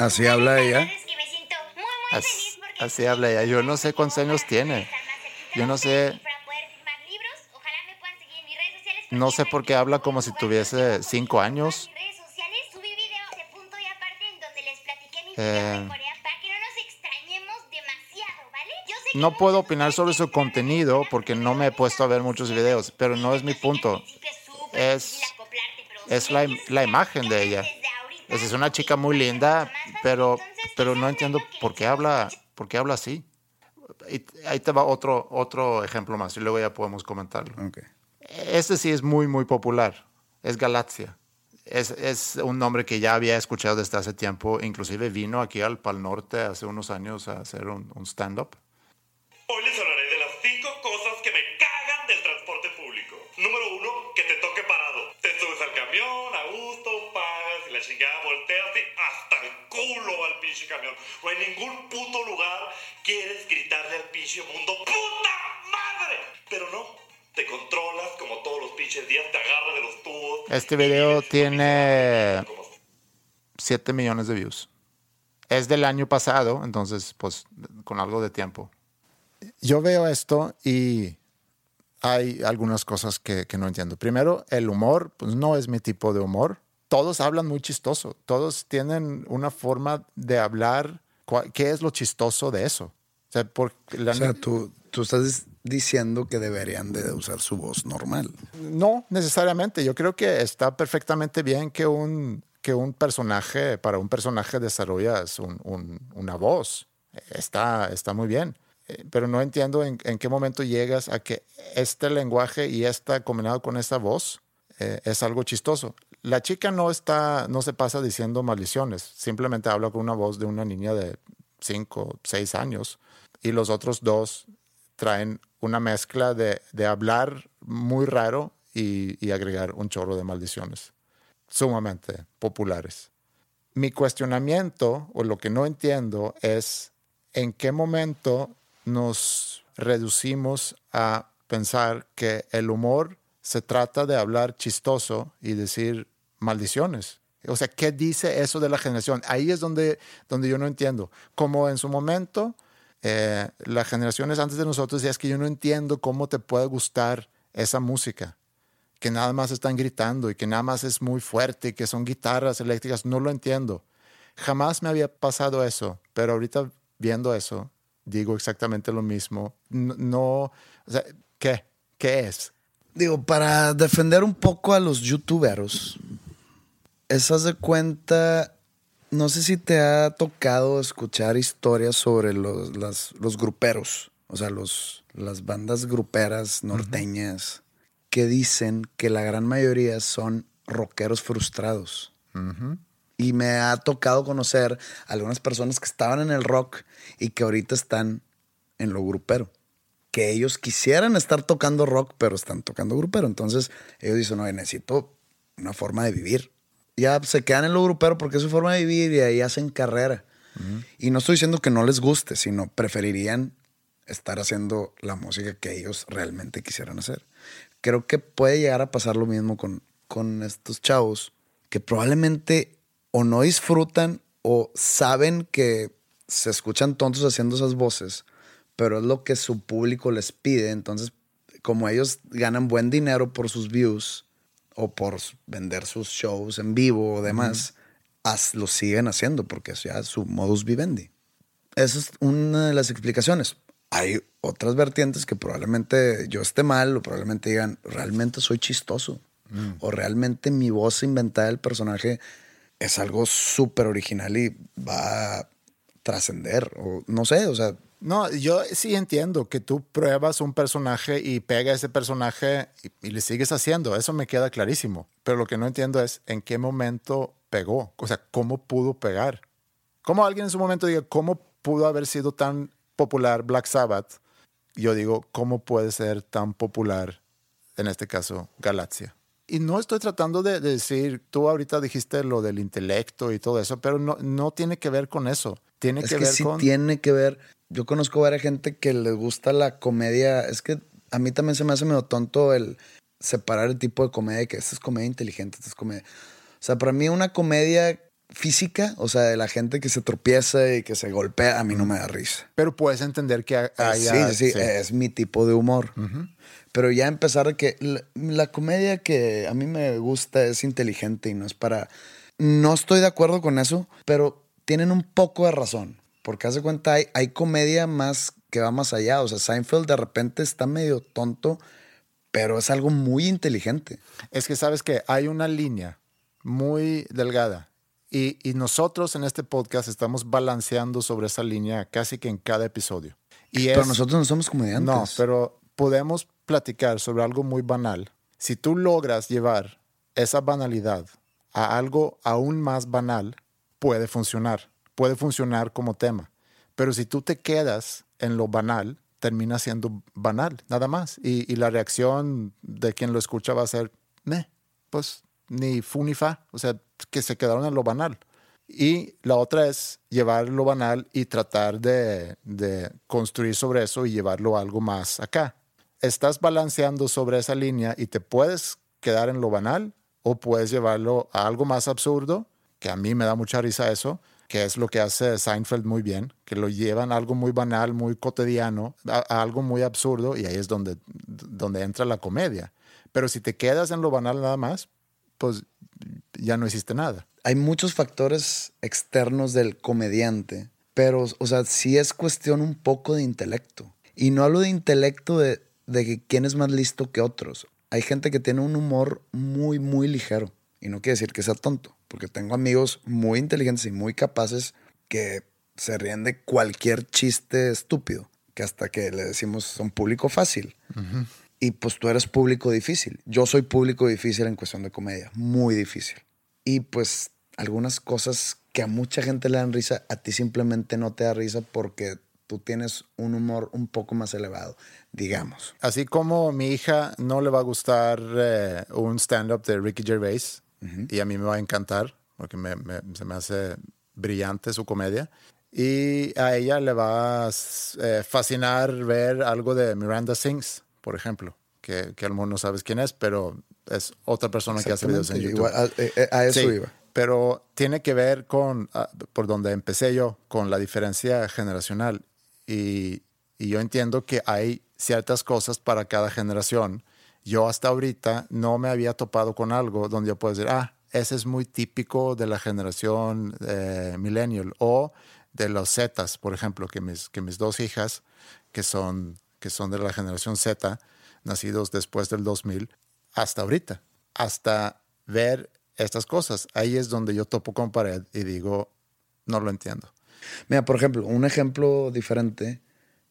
Así habla ella. Así, habla ella. Yo no sé cuántos años tiene. Yo no sé. No sé por qué habla como si tuviese cinco años. Eh, no puedo opinar sobre su contenido porque no me he puesto a ver muchos videos, pero no es mi punto. Es, es la, la imagen de ella es una chica muy linda, pero, pero no entiendo por qué habla, por qué habla así. Y ahí te va otro, otro ejemplo más y luego ya podemos comentarlo. Okay. Este sí es muy, muy popular. Es Galaxia. Es, es, un nombre que ya había escuchado desde hace tiempo. Inclusive vino aquí al Pal Norte hace unos años a hacer un, un stand-up. Culo al pinche camión. No hay ningún puto lugar quieres gritarle al pinche mundo ¡Puta madre! Pero no, te controlas como todos los pinches días, te agarras de los tubos. Este video tiene 7 millones de views. Es del año pasado, entonces pues con algo de tiempo. Yo veo esto y hay algunas cosas que, no entiendo. Primero, el humor, pues no es mi tipo de humor. Todos hablan muy chistoso, todos tienen una forma de hablar. ¿Qué es lo chistoso de eso? O sea, tú, tú estás diciendo que deberían de usar su voz normal. No, necesariamente. Yo creo que está perfectamente bien que un, que un personaje, para un personaje desarrollas una voz. Está, está muy bien. Eh, pero no entiendo en, qué momento llegas a que este lenguaje y esta combinado con esa voz eh, es algo chistoso. La chica no está, no se pasa diciendo maldiciones, simplemente habla con una voz de una niña de 5, 6 años y los otros dos traen una mezcla de, hablar muy raro y, y agregar un chorro de maldiciones sumamente populares. Mi cuestionamiento o lo que no entiendo es en qué momento nos reducimos a pensar que el humor se trata de hablar chistoso y decir maldiciones. O sea, ¿qué dice eso de la generación? Ahí es donde, donde yo no entiendo. Como en su momento, eh, las generaciones antes de nosotros, es que yo no entiendo cómo te puede gustar esa música, que nada más están gritando y que nada más es muy fuerte y que son guitarras eléctricas, no lo entiendo. Jamás me había pasado eso, pero ahorita viendo eso, digo exactamente lo mismo. No, no o sea, ¿qué? ¿Qué es? Digo, para defender un poco a los youtuberos, esas de cuenta, no sé si te ha tocado escuchar historias sobre los, las- los gruperos, o sea, los, las bandas gruperas norteñas, que dicen que la gran mayoría son rockeros frustrados. Y me ha tocado conocer algunas personas que estaban en el rock y que ahorita están en lo grupero. Que ellos quisieran estar tocando rock, pero están tocando grupero. Entonces ellos dicen, no, necesito una forma de vivir. Ya se quedan en lo grupero porque es su forma de vivir y ahí hacen carrera. Y no estoy diciendo que no les guste, sino preferirían estar haciendo la música que ellos realmente quisieran hacer. Creo que puede llegar a pasar lo mismo con, con estos chavos que probablemente o no disfrutan o saben que se escuchan tontos haciendo esas voces, pero es lo que su público les pide. Entonces, como ellos ganan buen dinero por sus views o por vender sus shows en vivo o demás, haz- lo siguen haciendo porque es ya su modus vivendi. Esa es una de las explicaciones. Hay otras vertientes que probablemente yo esté mal o probablemente digan, realmente soy chistoso. O realmente mi voz inventada del personaje es algo súper original y va a trascender. O no sé, o sea, No, yo sí entiendo que tú pruebas un personaje y pega ese personaje y, y le sigues haciendo. Eso me queda clarísimo. Pero lo que no entiendo es en qué momento pegó. O sea, cómo pudo pegar. ¿Cómo alguien en su momento diga, cómo pudo haber sido tan popular Black Sabbath? Yo digo, ¿cómo puede ser tan popular, en este caso, Galaxia? Y no estoy tratando de, de decir, tú ahorita dijiste lo del intelecto y todo eso, pero no, no tiene que ver con eso. Tiene Es que, que, ver sí con... tiene que ver. Yo conozco a varias gente que les gusta la comedia. Es que a mí también se me hace medio tonto el separar el tipo de comedia, que esta es comedia inteligente, esta es comedia. O sea, para mí una comedia física, o sea, de la gente que se tropieza y que se golpea, a mí no me da risa. Pero puedes entender que hay... Ah, sí, sí, sí, es mi tipo de humor. Pero ya empezar que la, la comedia que a mí me gusta es inteligente y no es para... No estoy de acuerdo con eso, pero tienen un poco de razón. Porque hace cuenta, hay, hay comedia más que va más allá. O sea, Seinfeld de repente está medio tonto, pero es algo muy inteligente. Es que sabes que hay una línea muy delgada y, y nosotros en este podcast estamos balanceando sobre esa línea casi que en cada episodio. Y Pero es- nosotros no somos comediantes. No, pero podemos platicar sobre algo muy banal. Si tú logras llevar esa banalidad a algo aún más banal, puede funcionar. Puede funcionar como tema. Pero si tú te quedas en lo banal, termina siendo banal, nada más. Y, la reacción de quien lo escucha va a ser, meh, pues ni fu ni fa. O sea, que se quedaron en lo banal. Y la otra es llevar lo banal y tratar de, construir sobre eso y llevarlo algo más acá. Estás balanceando sobre esa línea y te puedes quedar en lo banal o puedes llevarlo a algo más absurdo, que a mí me da mucha risa eso, que es lo que hace Seinfeld muy bien, que lo llevan a algo muy banal, muy cotidiano, a, algo muy absurdo y ahí es donde, donde entra la comedia. Pero si te quedas en lo banal nada más, pues ya no hiciste nada. hay muchos factores externos del comediante, pero, o sea, sí es cuestión un poco de intelecto. Y no hablo de intelecto de, de quién es más listo que otros. Hay gente que tiene un humor muy, muy ligero. Y no quiere decir que sea tonto, porque tengo amigos muy inteligentes y muy capaces que se ríen de cualquier chiste estúpido, que hasta que le decimos son público fácil. Y pues tú eres público difícil. Yo soy público difícil en cuestión de comedia, muy difícil. Y pues algunas cosas que a mucha gente le dan risa, a ti simplemente no te da risa porque tú tienes un humor un poco más elevado, digamos. Así como mi hija no le va a gustar eh, un stand-up de Ricky Gervais, y a mí me va a encantar, porque me, me- se me hace brillante su comedia. Y a ella le va a eh, fascinar ver algo de Miranda Sings, por ejemplo, que, que a lo mejor no sabes quién es, pero es otra persona que hace videos en YouTube. igual, a, eh, a eso Sí, iba. Pero tiene que ver con, ah, por donde empecé yo, con la diferencia generacional. Y, y yo entiendo que hay ciertas cosas para cada generación. Yo hasta ahorita no me había topado con algo donde yo puedo decir, ah, ese es muy típico de la generación eh, millennial o de los Zetas, por ejemplo, que mis, que mis dos hijas, que son, que son de la generación Z, nacidos después del 2000, hasta ahorita, hasta ver estas cosas. Ahí es donde yo topo con pared y digo, no lo entiendo. Mira, por ejemplo, un ejemplo diferente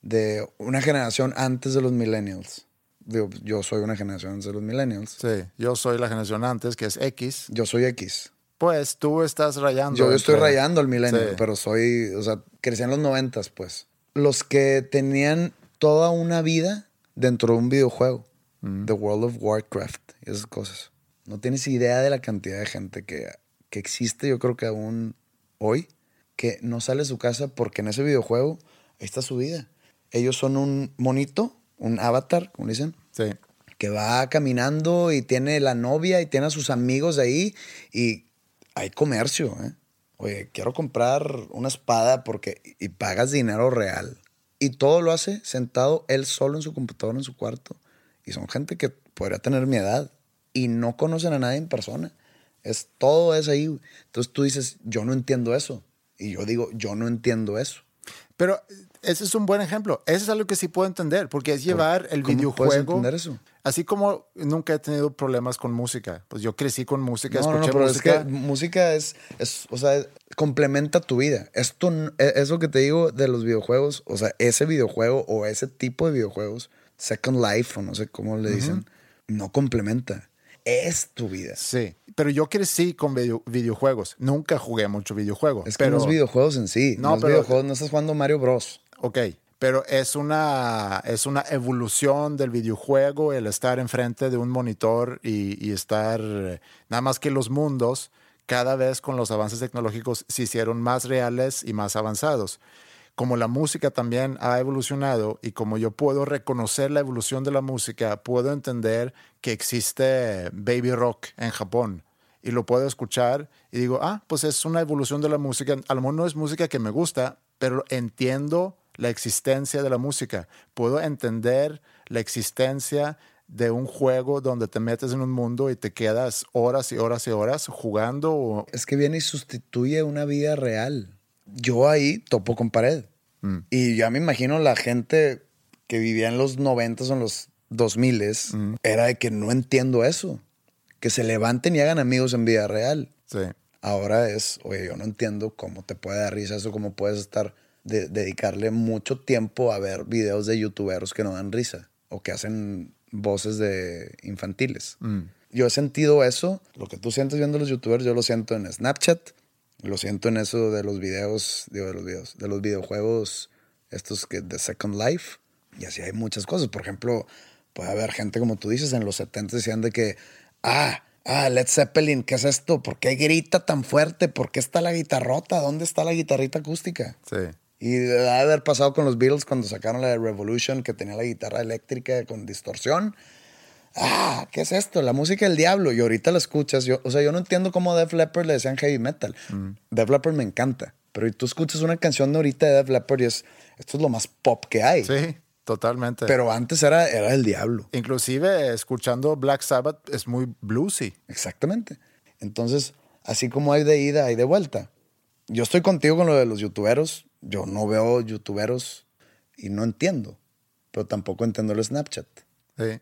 de una generación antes de los millennials. Digo, yo soy una generación antes de los millennials. Sí, yo soy la generación antes, que es X. Yo soy X. Pues tú estás rayando. Yo estoy entre- rayando el millennial, Sí. pero soy, o sea, crecí en los noventas, pues. Los que tenían toda una vida dentro de un videojuego, The World of Warcraft y esas cosas. No tienes idea de la cantidad de gente que, que existe, yo creo que aún hoy, que no sale de su casa porque en ese videojuego ahí está su vida. Ellos son un monito, un avatar, como dicen, Sí. que va caminando y tiene la novia y tiene a sus amigos ahí y hay comercio, ¿eh? Oye, quiero comprar una espada porque y pagas dinero real. Y todo lo hace sentado él solo en su computadora en su cuarto. Y son gente que podría tener mi edad y no conocen a nadie en persona. Es todo es ahí. Entonces tú dices, yo no entiendo eso. Y yo digo, yo no entiendo eso. Pero ese es un buen ejemplo. Eso es algo que sí puedo entender, porque es llevar el ¿Cómo videojuego. puedes entender eso? Así como nunca he tenido problemas con música. Pues yo crecí con música, No, no, no, escuché pero música. es que música es, es, o sea, complementa tu vida. Esto, e- eso que te digo de los videojuegos, o sea, ese videojuego o ese tipo de videojuegos, Second Life o no sé cómo le dicen, no complementa. Es tu vida. Sí, pero yo crecí con video- videojuegos. Nunca jugué mucho videojuego. Es que pero, no es videojuegos en sí. No, No, es pero- videojuegos, no estás jugando Mario Bros. Ok, pero es una, es una evolución del videojuego el estar enfrente de un monitor y, y estar, nada más que los mundos, cada vez con los avances tecnológicos se hicieron más reales y más avanzados. Como la música también ha evolucionado y como yo puedo reconocer la evolución de la música, puedo entender que existe baby rock en Japón y lo puedo escuchar y digo, ah, pues es una evolución de la música. A lo mejor no es música que me gusta, pero entiendo la existencia de la música. Puedo entender la existencia de un juego donde te metes en un mundo y te quedas horas y horas y horas jugando. o- Es que viene y sustituye una vida real. Yo ahí topo con pared. Y ya me imagino la gente que vivía en los 90 o en los 2000 era de que no entiendo eso. Que se levanten y hagan amigos en vida real. Sí. Ahora es, oye, yo no entiendo cómo te puede dar risa eso, cómo puedes estar, de- dedicarle mucho tiempo a ver videos de youtuberos que no dan risa o que hacen voces de infantiles. Yo he sentido eso, lo que tú sientes viendo los youtubers, yo lo siento en Snapchat, lo siento en eso de los videos, digo, de los videos, de los videojuegos, estos que de Second Life, y así hay muchas cosas. Por ejemplo, puede haber gente, como tú dices, en los 70 decían de que, ah, ah, Led Zeppelin, ¿qué es esto? ¿Por qué grita tan fuerte? ¿Por qué está la guitarrota? ¿Dónde está la guitarrita acústica? Sí. Y debe haber pasado con los Beatles cuando sacaron la de Revolution, que tenía la guitarra eléctrica con distorsión. Ah, ¿qué es esto? La música del diablo. Y ahorita la escuchas. Yo, o sea, yo no entiendo cómo Def Leppard le decían heavy metal. Def Leppard me encanta. Pero tú escuchas una canción de ahorita de Def Leppard y es, esto es lo más pop que hay. Sí, totalmente. Pero antes era, era el diablo. Inclusive escuchando Black Sabbath es muy bluesy. Exactamente. Entonces, así como hay de ida, hay de vuelta. Yo estoy contigo con lo de los youtuberos. Yo no veo youtuberos y no entiendo. Pero tampoco entiendo el Snapchat. Sí.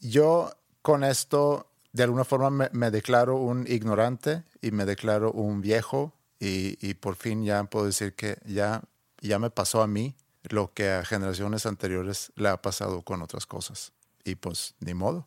Yo con esto, de alguna forma, me, declaro un ignorante y me declaro un viejo y, y por fin ya puedo decir que ya, ya me pasó a mí lo que a generaciones anteriores le ha pasado con otras cosas. Y pues, ni modo.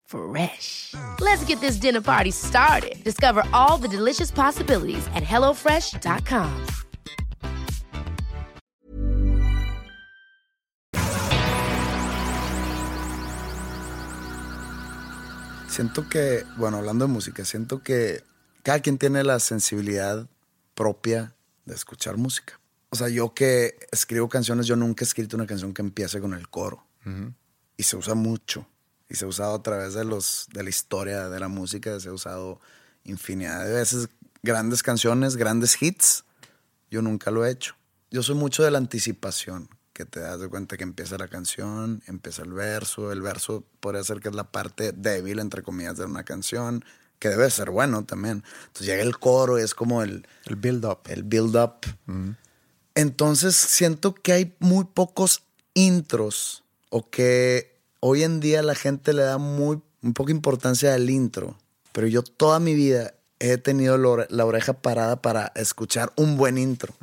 Fresh. Let's get this dinner party started. Discover all the delicious possibilities at hellofresh.com. Siento que, bueno, hablando de música, siento que cada quien tiene la sensibilidad propia de escuchar música. O sea, yo que escribo canciones, yo nunca he escrito una canción que empiece con el coro. Y se usa mucho. Y se ha usado a través de, los, de la historia de la música, se ha usado infinidad de veces. Grandes canciones, grandes hits. Yo nunca lo he hecho. Yo soy mucho de la anticipación, que te das de cuenta que empieza la canción, empieza el verso. El verso podría ser que es la parte débil, entre comillas, de una canción, que debe ser bueno también. Entonces llega el coro y es como el... El build-up. El build-up. Entonces siento que hay muy pocos intros o que hoy en día la gente le da muy, muy poca importancia al intro. Pero yo toda mi vida he tenido la ore- la oreja parada para escuchar un buen intro.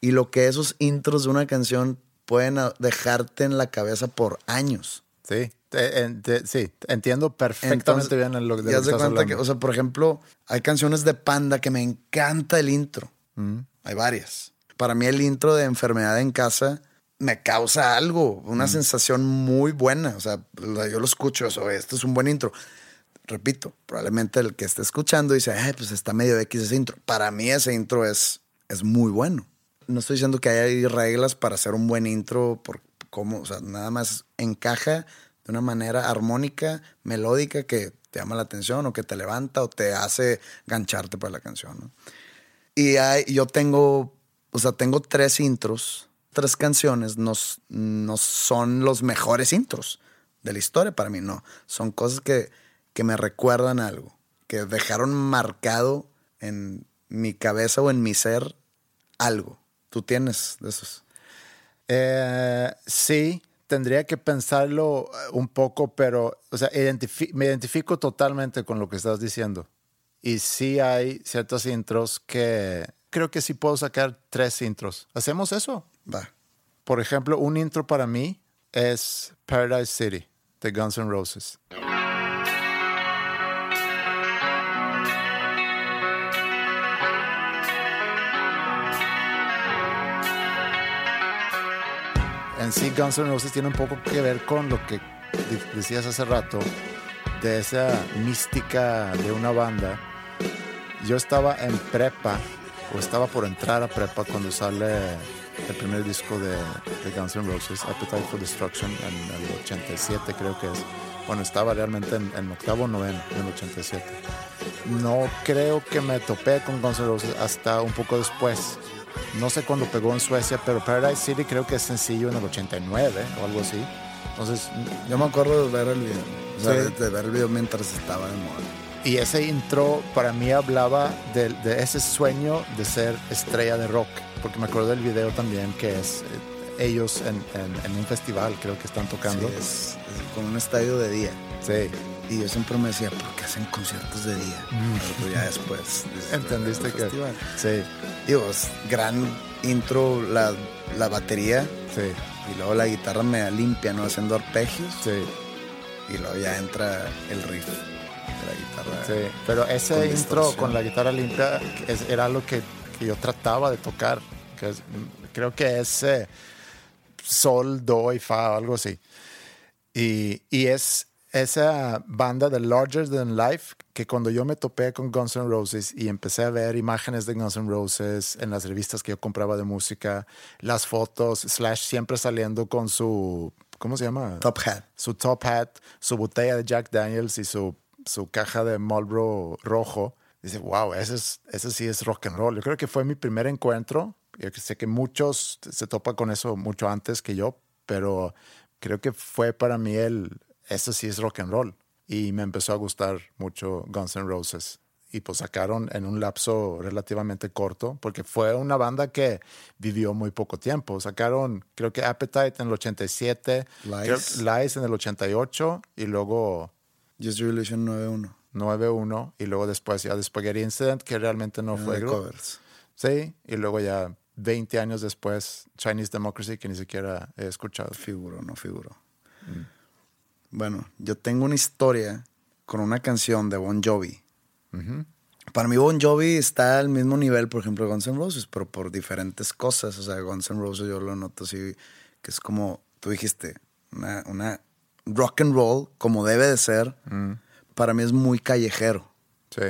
Y lo que esos intros de una canción pueden dejarte en la cabeza por años. Sí, te- en- te- sí, entiendo perfectamente Entonces, bien en lo, de lo que estás hablando. que, o sea, por ejemplo, hay canciones de Panda que me encanta el intro. Hay varias. Para mí el intro de Enfermedad en Casa me causa algo, una sensación muy buena. O sea, yo lo escucho, eso, esto es un buen intro. Repito, probablemente el que esté escuchando dice, Ay, pues está medio X ese intro. Para mí ese intro es, es muy bueno. No estoy diciendo que hay reglas para hacer un buen intro, por cómo, o sea, nada más encaja de una manera armónica, melódica, que te llama la atención o que te levanta o te hace gancharte para la canción. ¿no? Y hay, yo tengo, o sea, tengo tres intros, tres canciones, no, no son los mejores intros de la historia para mí, no. Son cosas que, que me recuerdan algo, que dejaron marcado en mi cabeza o en mi ser algo. Tú tienes de esos. Eh, sí, tendría que pensarlo eh, un poco, pero, o sea, identifi- me identifico totalmente con lo que estás diciendo. Y sí hay ciertos intros que creo que sí puedo sacar tres intros. ¿Hacemos eso? Va. Por ejemplo, un intro para mí es Paradise City de Guns N' Roses. En sí, Guns N' Roses tiene un poco que ver con lo que decías hace rato, de esa mística de una banda. Yo estaba en prepa, o estaba por entrar a prepa cuando sale el primer disco de, de Guns N' Roses, Appetite for Destruction, en el 87 creo que es. Bueno, estaba realmente en, en octavo o noveno, en el 87. No creo que me topé con Guns N' Roses hasta un poco después. No sé cuándo pegó en Suecia, pero Paradise City creo que es sencillo en el 89 o algo así. Entonces, Yo me acuerdo de ver el video. O sea, Sí. de, de ver el video mientras estaba de moda. Y ese intro para mí hablaba de, de ese sueño de ser estrella de rock, porque me acuerdo del video también que es eh, ellos en, en- en un festival, creo que están tocando. Sí, es, es con un estadio de día. Sí. Y yo siempre me decía, ¿por qué hacen conciertos de día? Pero pues ya después. Entendiste que. festival. Sí, Digo, es gran intro, la, la batería. sí, Y luego la guitarra media limpia, ¿no? Haciendo arpegios. sí, Y luego ya entra el riff la guitarra. sí. Pero ese Con intro distorsión. con la guitarra limpia es- era lo que, que yo trataba de tocar. Que es- creo que es eh, sol, do y fa, algo así. Y, y es esa banda de Larger Than Life, que cuando yo me topé con Guns N' Roses y empecé a ver imágenes de Guns N' Roses en las revistas que yo compraba de música, las fotos, Slash siempre saliendo con su, ¿cómo se llama? Top hat. Su top hat, su botella de Jack Daniels y su, su caja de Marlboro rojo. Dice, wow, ese, es, ese sí es rock and roll. Yo creo que fue mi primer encuentro. Yo sé que muchos se topan con eso mucho antes que yo, pero creo que fue para mí el, eso sí es rock and roll. Y me empezó a gustar mucho Guns N' Roses. Y pues sacaron en un lapso relativamente corto, porque fue una banda que vivió muy poco tiempo. Sacaron, creo que Appetite en el 87, Lies, Lies en el 88 y luego... Just Revolution 9-1. 9-1 y luego después ya The Spaghetti Incident, que realmente no fue... De covers. Sí, y luego ya 20 años después, Chinese Democracy, que ni siquiera he escuchado. Figuro, no figuro. Bueno, yo tengo una historia con una canción de Bon Jovi. Para mí Bon Jovi está al mismo nivel, por ejemplo, de Guns N' Roses, pero por diferentes cosas. O sea, Guns N' Roses yo lo noto así, que es como, tú dijiste, una, una rock and roll, como debe de ser. Para mí es muy callejero. Sí.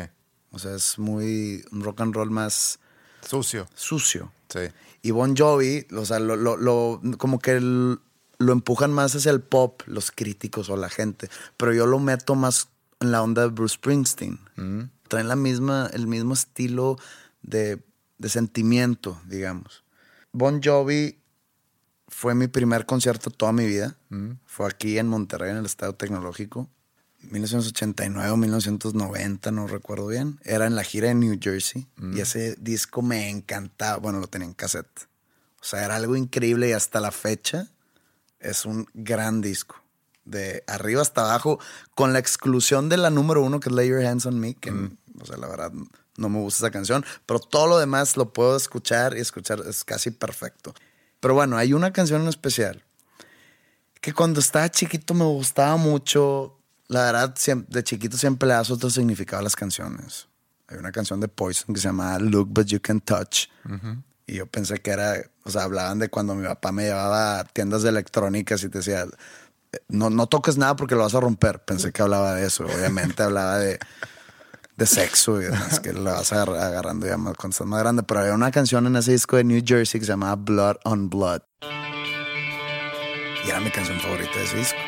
O sea, es muy un rock and roll más... Sucio. Sucio. Sí. Y Bon Jovi, o sea, lo, lo, lo- como que el- lo empujan más hacia el pop, los críticos o la gente. Pero yo lo meto más en la onda de Bruce Springsteen. Traen la misma, el mismo estilo de, de sentimiento, digamos. Bon Jovi fue mi primer concierto toda mi vida. Fue aquí en Monterrey, en el Estado Tecnológico. 1989 o 1990, no recuerdo bien. Era en la gira de New Jersey. Y ese disco me encantaba. Bueno, lo tenía en cassette. O sea, era algo increíble y hasta la fecha es un gran disco. De arriba hasta abajo, con la exclusión de la número uno, que es Lay Your Hands on Me, que, o sea, la verdad, no me gusta esa canción, pero todo lo demás lo puedo escuchar y escuchar, es casi perfecto. Pero bueno, hay una canción en especial que cuando estaba chiquito me gustaba mucho. La verdad, de chiquito siempre le das otro significado a las canciones. Hay una canción de Poison que se llama Look But You Can Touch. Y yo pensé que era, o sea, hablaban de cuando mi papá me llevaba a tiendas de electrónicas y te decía, no, no toques nada porque lo vas a romper. Pensé que hablaba de eso. Obviamente hablaba de, de sexo y demás, que lo vas agar- agarrando ya más, cuando estás más grande. Pero había una canción en ese disco de New Jersey que se llamaba Blood on Blood. Y era mi canción favorita de ese disco.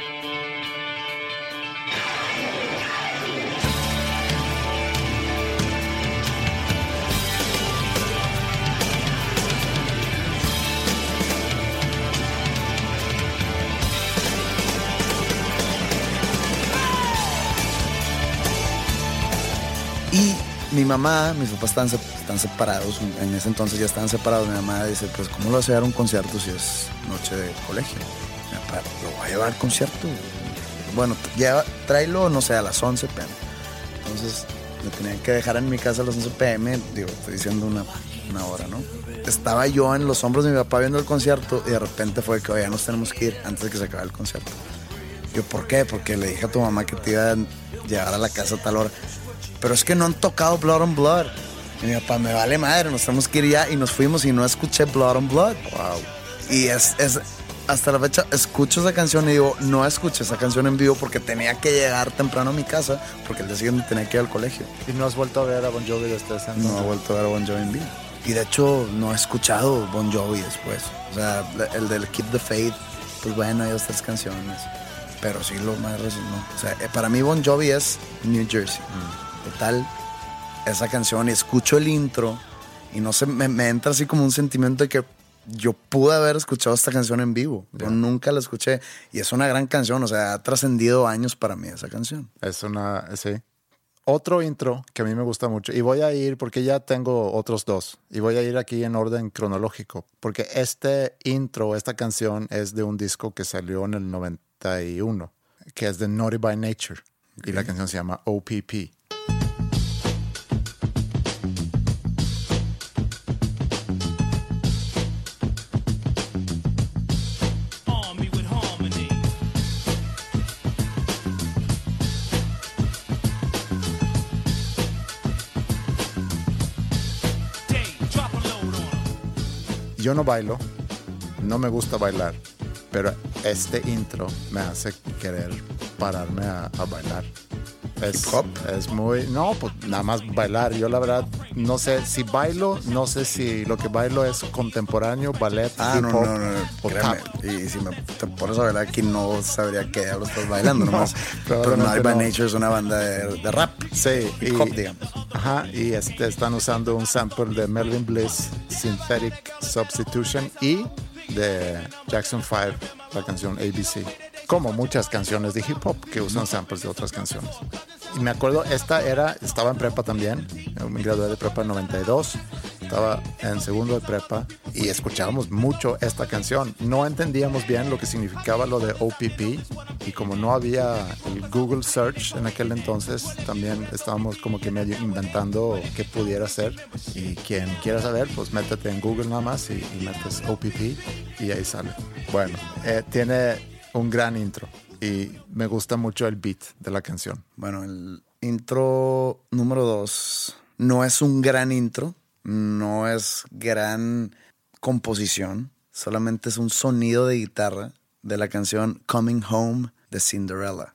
Y mi mamá, mis papás están, están separados, en ese entonces ya estaban separados. Mi mamá dice, pues, ¿cómo lo vas a un concierto si es noche de colegio? Lo voy a llevar al concierto. Bueno, lleva, tráelo, no sé, a las 11 pm. Entonces, me tenían que dejar en mi casa a las 11 pm, digo, estoy diciendo una, hora, ¿no? Estaba yo en los hombros de mi papá viendo el concierto y de repente fue que, oye, nos tenemos que ir antes de que se acabe el concierto. Yo, ¿por qué? Porque le dije a tu mamá que te iba a llevar a la casa a tal hora. Pero es que no han tocado Blood on Blood. Y mi papá, me vale madre, nos tenemos que ir ya. Y nos fuimos y no escuché Blood on Blood. Wow. Y es, es, hasta la fecha, escucho esa canción y digo, no escuché esa canción en vivo porque tenía que llegar temprano a mi casa, porque el día siguiente tenía que ir al colegio. ¿Y no has vuelto a ver a Bon Jovi desde ese No he entonces? vuelto a ver a Bon Jovi en vivo. Y de hecho, no he escuchado Bon Jovi después. O sea, el del Keep the Faith, pues bueno, hay otras canciones. Pero sí, lo más reciente, no. O sea, eh, para mí Bon Jovi es New Jersey. Total, esa canción, y escucho el intro y no sé, me, me entra así como un sentimiento de que yo pude haber escuchado esta canción en vivo. Yo nunca la escuché. Y es una gran canción, o sea, ha trascendido años para mí esa canción. Es una, sí. Otro intro que a mí me gusta mucho, y voy a ir porque ya tengo otros dos, y voy a ir aquí en orden cronológico, porque este intro, esta canción es de un disco que salió en el 91, que es de Naughty by Nature, y la canción se llama OPP. Yo no bailo, no me gusta bailar, pero este intro me hace querer pararme a, a bailar. Es, es muy, no, pues nada más bailar. Yo la verdad no sé si bailo, no sé si lo que bailo es contemporáneo, ballet, Ah, hip no, hop no, no, no, o créeme. Y si me te pones a bailar aquí, no sabría qué diablos estás bailando (laughs) No, nomás. Pero Night by no. Nature es una banda de, de rap. Sí, Hip hop, digamos. Ajá, y este, están usando un sample de Melvin Bliss, Synthetic Substitution, y de Jackson 5, la canción ABC. Como muchas canciones de hip hop que usan samples de otras canciones. Y me acuerdo, esta era, estaba en prepa también, me gradué de prepa en 92, estaba en segundo de prepa y escuchábamos mucho esta canción. No entendíamos bien lo que significaba lo de OPP y como no había el Google Search en aquel entonces, también estábamos como que medio inventando qué pudiera ser. Y quien quiera saber, pues métete en Google nada más y, y metes OPP y ahí sale. Bueno, eh, tiene un gran intro y me gusta mucho el beat de la canción. Bueno, el intro número dos no es un gran intro, no es gran composición, solamente es un sonido de guitarra de la canción Coming Home de Cinderella.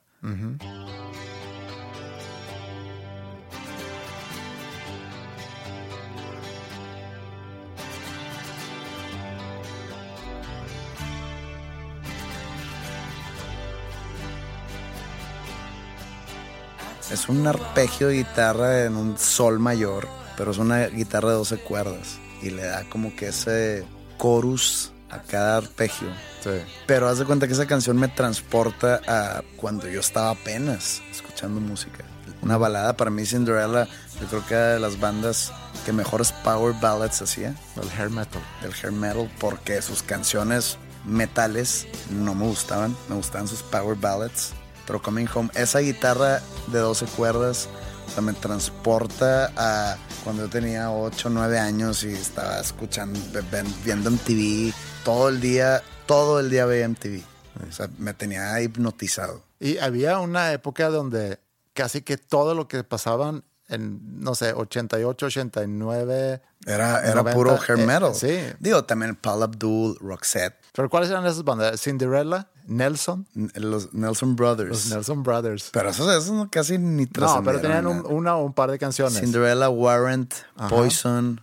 Es un arpegio de guitarra en un sol mayor, pero es una guitarra de 12 cuerdas y le da como que ese chorus a cada arpegio. Sí. Pero haz de cuenta que esa canción me transporta a cuando yo estaba apenas escuchando música. Una balada para mí, Cinderella, yo creo que era de las bandas que mejores power ballads hacía, El hair metal. del hair metal, porque sus canciones metales no me gustaban, me gustaban sus power ballads. Pero Coming Home, esa guitarra de 12 cuerdas, o sea, me transporta a cuando yo tenía 8 o 9 años y estaba escuchando, viendo MTV todo el día, todo el día veía MTV. O sea, me tenía hipnotizado. Y había una época donde casi que todo lo que pasaban en, no sé, 88, 89. Era, era 90, puro hair eh, metal. sí. Digo, también Paul Abdul, Roxette, Pero ¿cuáles eran esas bandas? Cinderella, Nelson, los Nelson Brothers. los Nelson Brothers. Pero esos, esos no- casi ni no, pero tenían un- una o un par de canciones. Cinderella, Warrant, Ajá. Poison,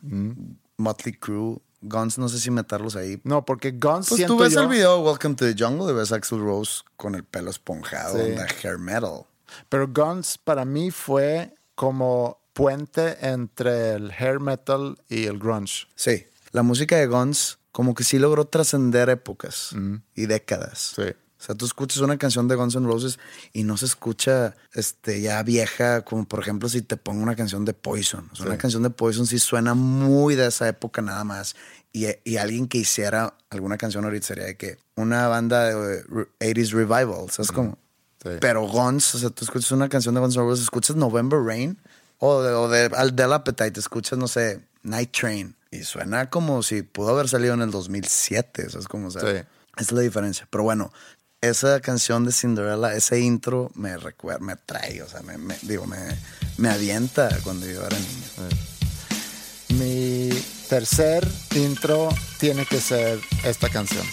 Motley Crue, Guns, no sé si meterlos ahí. No, porque Guns Pues tú ves yo- el video Welcome to the Jungle y ves a Axl Rose con el pelo esponjado, Sí. onda hair metal. Pero Guns para mí fue como puente entre el hair metal y el grunge. Sí, la música de Guns como que sí logró trascender épocas y décadas. Sí. O sea, tú escuchas una canción de Guns N' Roses y no se escucha este, ya vieja, como por ejemplo si te pongo una canción de Poison. O sea, una canción de Poison sí suena muy de esa época nada más. Y, y alguien que hiciera alguna canción ahorita sería de que una banda de re- 80s revival, ¿sabes cómo? Sí. Pero Guns, o sea, tú escuchas una canción de Guns N' Roses, escuchas November Rain o de, o de Aldel Appetite, escuchas, no sé, Night Train. Y suena como si pudo haber salido en el 2007, ¿sabes cómo? O sea, Sí. esa es la diferencia. Pero bueno, esa canción de Cinderella, ese intro me recuerda, me trae, o sea, me, me- digo, me, me avienta cuando yo era niño. Mi tercer intro tiene que ser esta canción.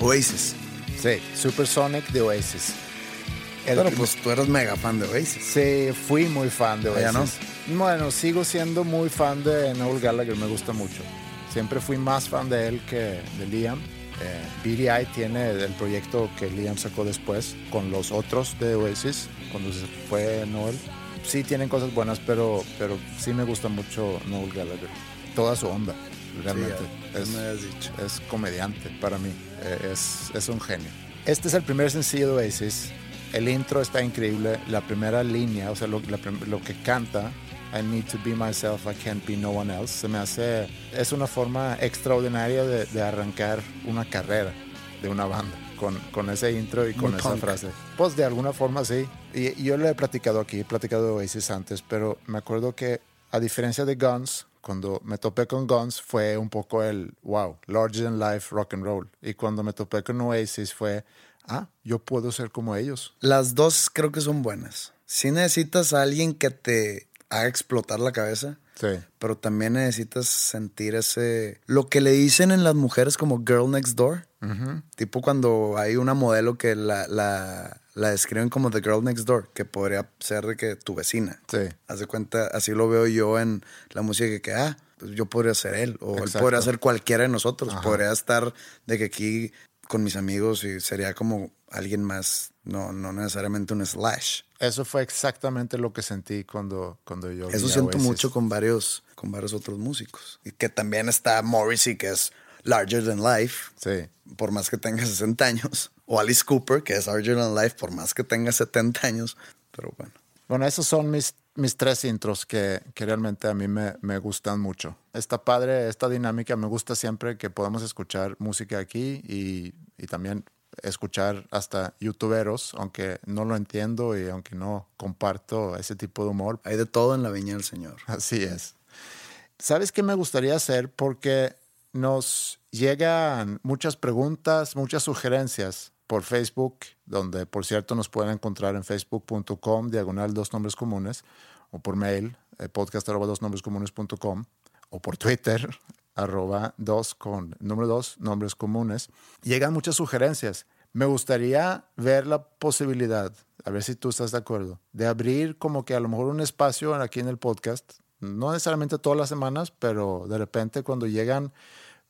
Oasis. Sí, Supersonic de Oasis. El pues tú eres mega fan de Oasis. Sí, fui muy fan de Oasis. Bueno, sigo siendo muy fan de Noel Gallagher, me gusta mucho. Siempre fui más fan de él que de Liam. Eh, BDI tiene el proyecto que Liam sacó después con los otros de Oasis, cuando se fue Noel. Sí tienen cosas buenas, pero, pero sí me gusta mucho Noel Gallagher. Toda su onda, realmente. ya es, me habías dicho. es comediante para mí. Eh, es, es un genio. Este es el primer sencillo de Oasis. El intro está increíble. La primera línea, o sea, lo, la lo que canta, I need to be myself, I can't be no one else, se me hace. Es una forma extraordinaria de, de arrancar una carrera de una banda. Con, con ese intro y con Muy esa punk. frase. Pues de alguna forma sí. Y, y yo lo he platicado aquí, he platicado de Oasis antes, pero me acuerdo que a diferencia de Guns, cuando me topé con Guns fue un poco el wow, larger than life rock and roll. Y cuando me topé con Oasis fue, ah, yo puedo ser como ellos. Las dos creo que son buenas. Si necesitas a alguien que te haga explotar la cabeza. Sí. Pero también necesitas sentir ese. Lo que le dicen en las mujeres como girl next door. Tipo cuando hay una modelo que la, la, la describen como the girl next door, que podría ser de que tu vecina. Sí. Haz de cuenta, así lo veo yo en la música que, ah, pues yo podría ser él, o él Exacto. podría ser cualquiera de nosotros. Ajá. Podría estar de que aquí con mis amigos y sería como alguien más, no, no necesariamente un slash. Eso fue exactamente lo que sentí cuando, cuando yo Eso siento mucho con varios, con varios otros músicos. Y que también está Morrissey, que es larger than life, Sí. por más que tenga (laughs) 60 años. O Alice Cooper, que es larger than life, por más que tenga 70 años. Pero bueno. Bueno, esos son mis, mis tres intros que, que realmente a mí me, me gustan mucho. Está padre esta dinámica, me gusta siempre que podamos escuchar música aquí y, y también escuchar hasta youtuberos, aunque no lo entiendo y aunque no comparto ese tipo de humor. Hay de todo en la viña del Señor. Así es. ¿Sabes qué me gustaría hacer? Porque nos llegan muchas preguntas, muchas sugerencias por Facebook, donde por cierto nos pueden encontrar en facebook.com, diagonal dos nombres comunes, o por mail, eh, podcast arroba dos nombres comunes.com, o por Twitter, (laughs) arroba dos con número dos nombres comunes. Llegan muchas sugerencias. Me gustaría ver la posibilidad, a ver si tú estás de acuerdo, de abrir como que a lo mejor un espacio aquí en el podcast, no necesariamente todas las semanas, pero de repente cuando llegan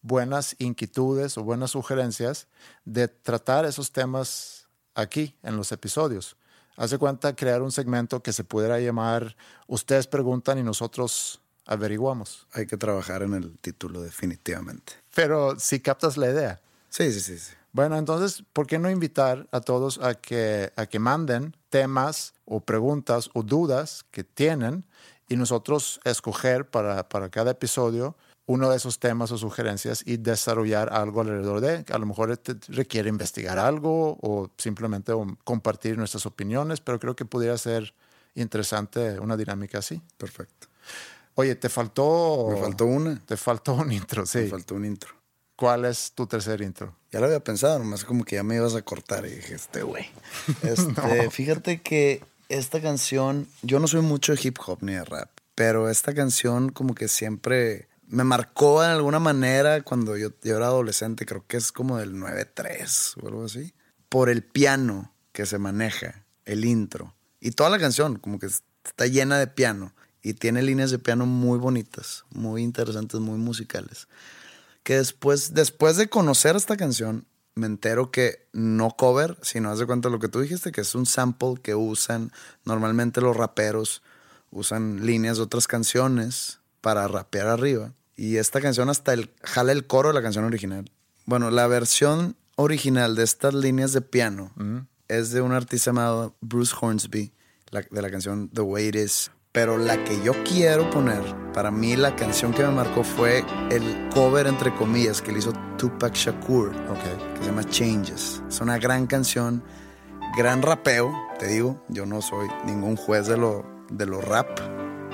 buenas inquietudes o buenas sugerencias, de tratar esos temas aquí en los episodios. Hace cuenta crear un segmento que se pudiera llamar Ustedes preguntan y nosotros averiguamos. Hay que trabajar en el título definitivamente. Pero si captas la idea. Sí, sí, sí. sí. Bueno, entonces, ¿por qué no invitar a todos a que, a que manden temas o preguntas o dudas que tienen y nosotros escoger para, para cada episodio uno de esos temas o sugerencias y desarrollar algo alrededor de? A lo mejor te requiere investigar algo o simplemente compartir nuestras opiniones, pero creo que pudiera ser interesante una dinámica así. Perfecto. Oye, te faltó... Me faltó una. Te faltó un intro, sí. Me faltó un intro. ¿Cuál es tu tercer intro? Ya lo había pensado, nomás como que ya me ibas a cortar y dije, este güey. (laughs) Este, Fíjate que esta canción, yo no soy mucho de hip hop ni de rap, pero esta canción como que siempre me marcó en alguna manera cuando yo, yo era adolescente, creo que es como del 9-3 o algo así, por el piano que se maneja, el intro. Y toda la canción como que está llena de piano y tiene líneas de piano muy bonitas, muy interesantes, muy musicales que después, después de conocer esta canción, me entero que no cover, sino haz de cuenta lo que tú dijiste, que es un sample que usan normalmente los raperos, usan líneas de otras canciones para rapear arriba. Y esta canción hasta el, jala el coro de la canción original. Bueno, la versión original de estas líneas de piano es de un artista llamado Bruce Hornsby, la- de la canción The Way It Is. Pero la que yo quiero poner, para mí la canción que me marcó fue el cover, entre comillas, que le hizo Tupac Shakur, Ok. que se llama Changes. Es una gran canción, gran rapeo, te digo. Yo no soy ningún juez de lo, de lo rap,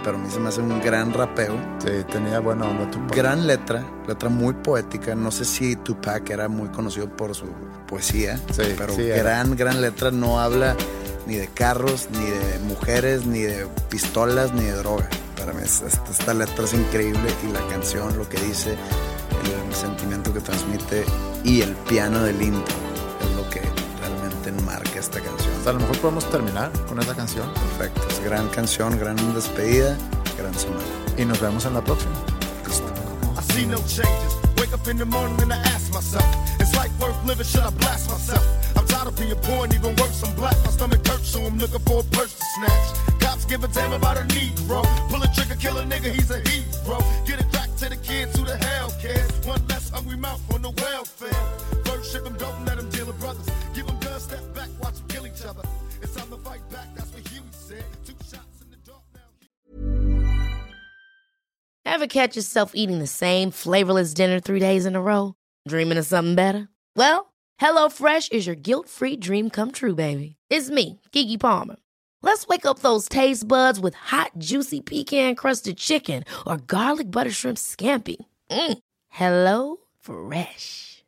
pero a mí se me hace un gran rapeo. Sí, tenía buena onda tu Gran letra, letra muy poética. No sé si Tupac era muy conocido por su poesía, Sí, pero sí era. gran, gran letra. No habla ni de carros, ni de mujeres, ni de pistolas, ni de droga. Para mí es- esta, esta letra es increíble y la canción, lo que dice, el sentimiento que transmite y el piano del intro esta canción. A lo mejor podemos terminar con esa canción Perfecto, es gran canción, gran despedida, gran semana. y nos vemos en la próxima. Listo. I see no changes. Wake up in the morning and I ask myself, is life worth living? Should I blast myself? I'm tired of being poor and even worse, I'm black. My stomach hurts, so I'm looking for a purse to snatch. Cops give a damn about a Negro. Pull a trigger, kill a nigga, he's a hero. Get it back to the kids who the hell cares. One less hungry mouth on the welfare. First ship 'em, don't let 'em deal with brothers. Each other. It's time to fight back, that's what Huey said. Two shots in the dark now. Ever catch yourself eating the same flavorless dinner three days in a row? Dreaming of something better? Well, HelloFresh is your guilt free dream come true, baby. It's me, Kiki Palmer. Let's wake up those taste buds with hot, juicy pecan crusted chicken or garlic butter shrimp scampi. Mm. Hello Fresh.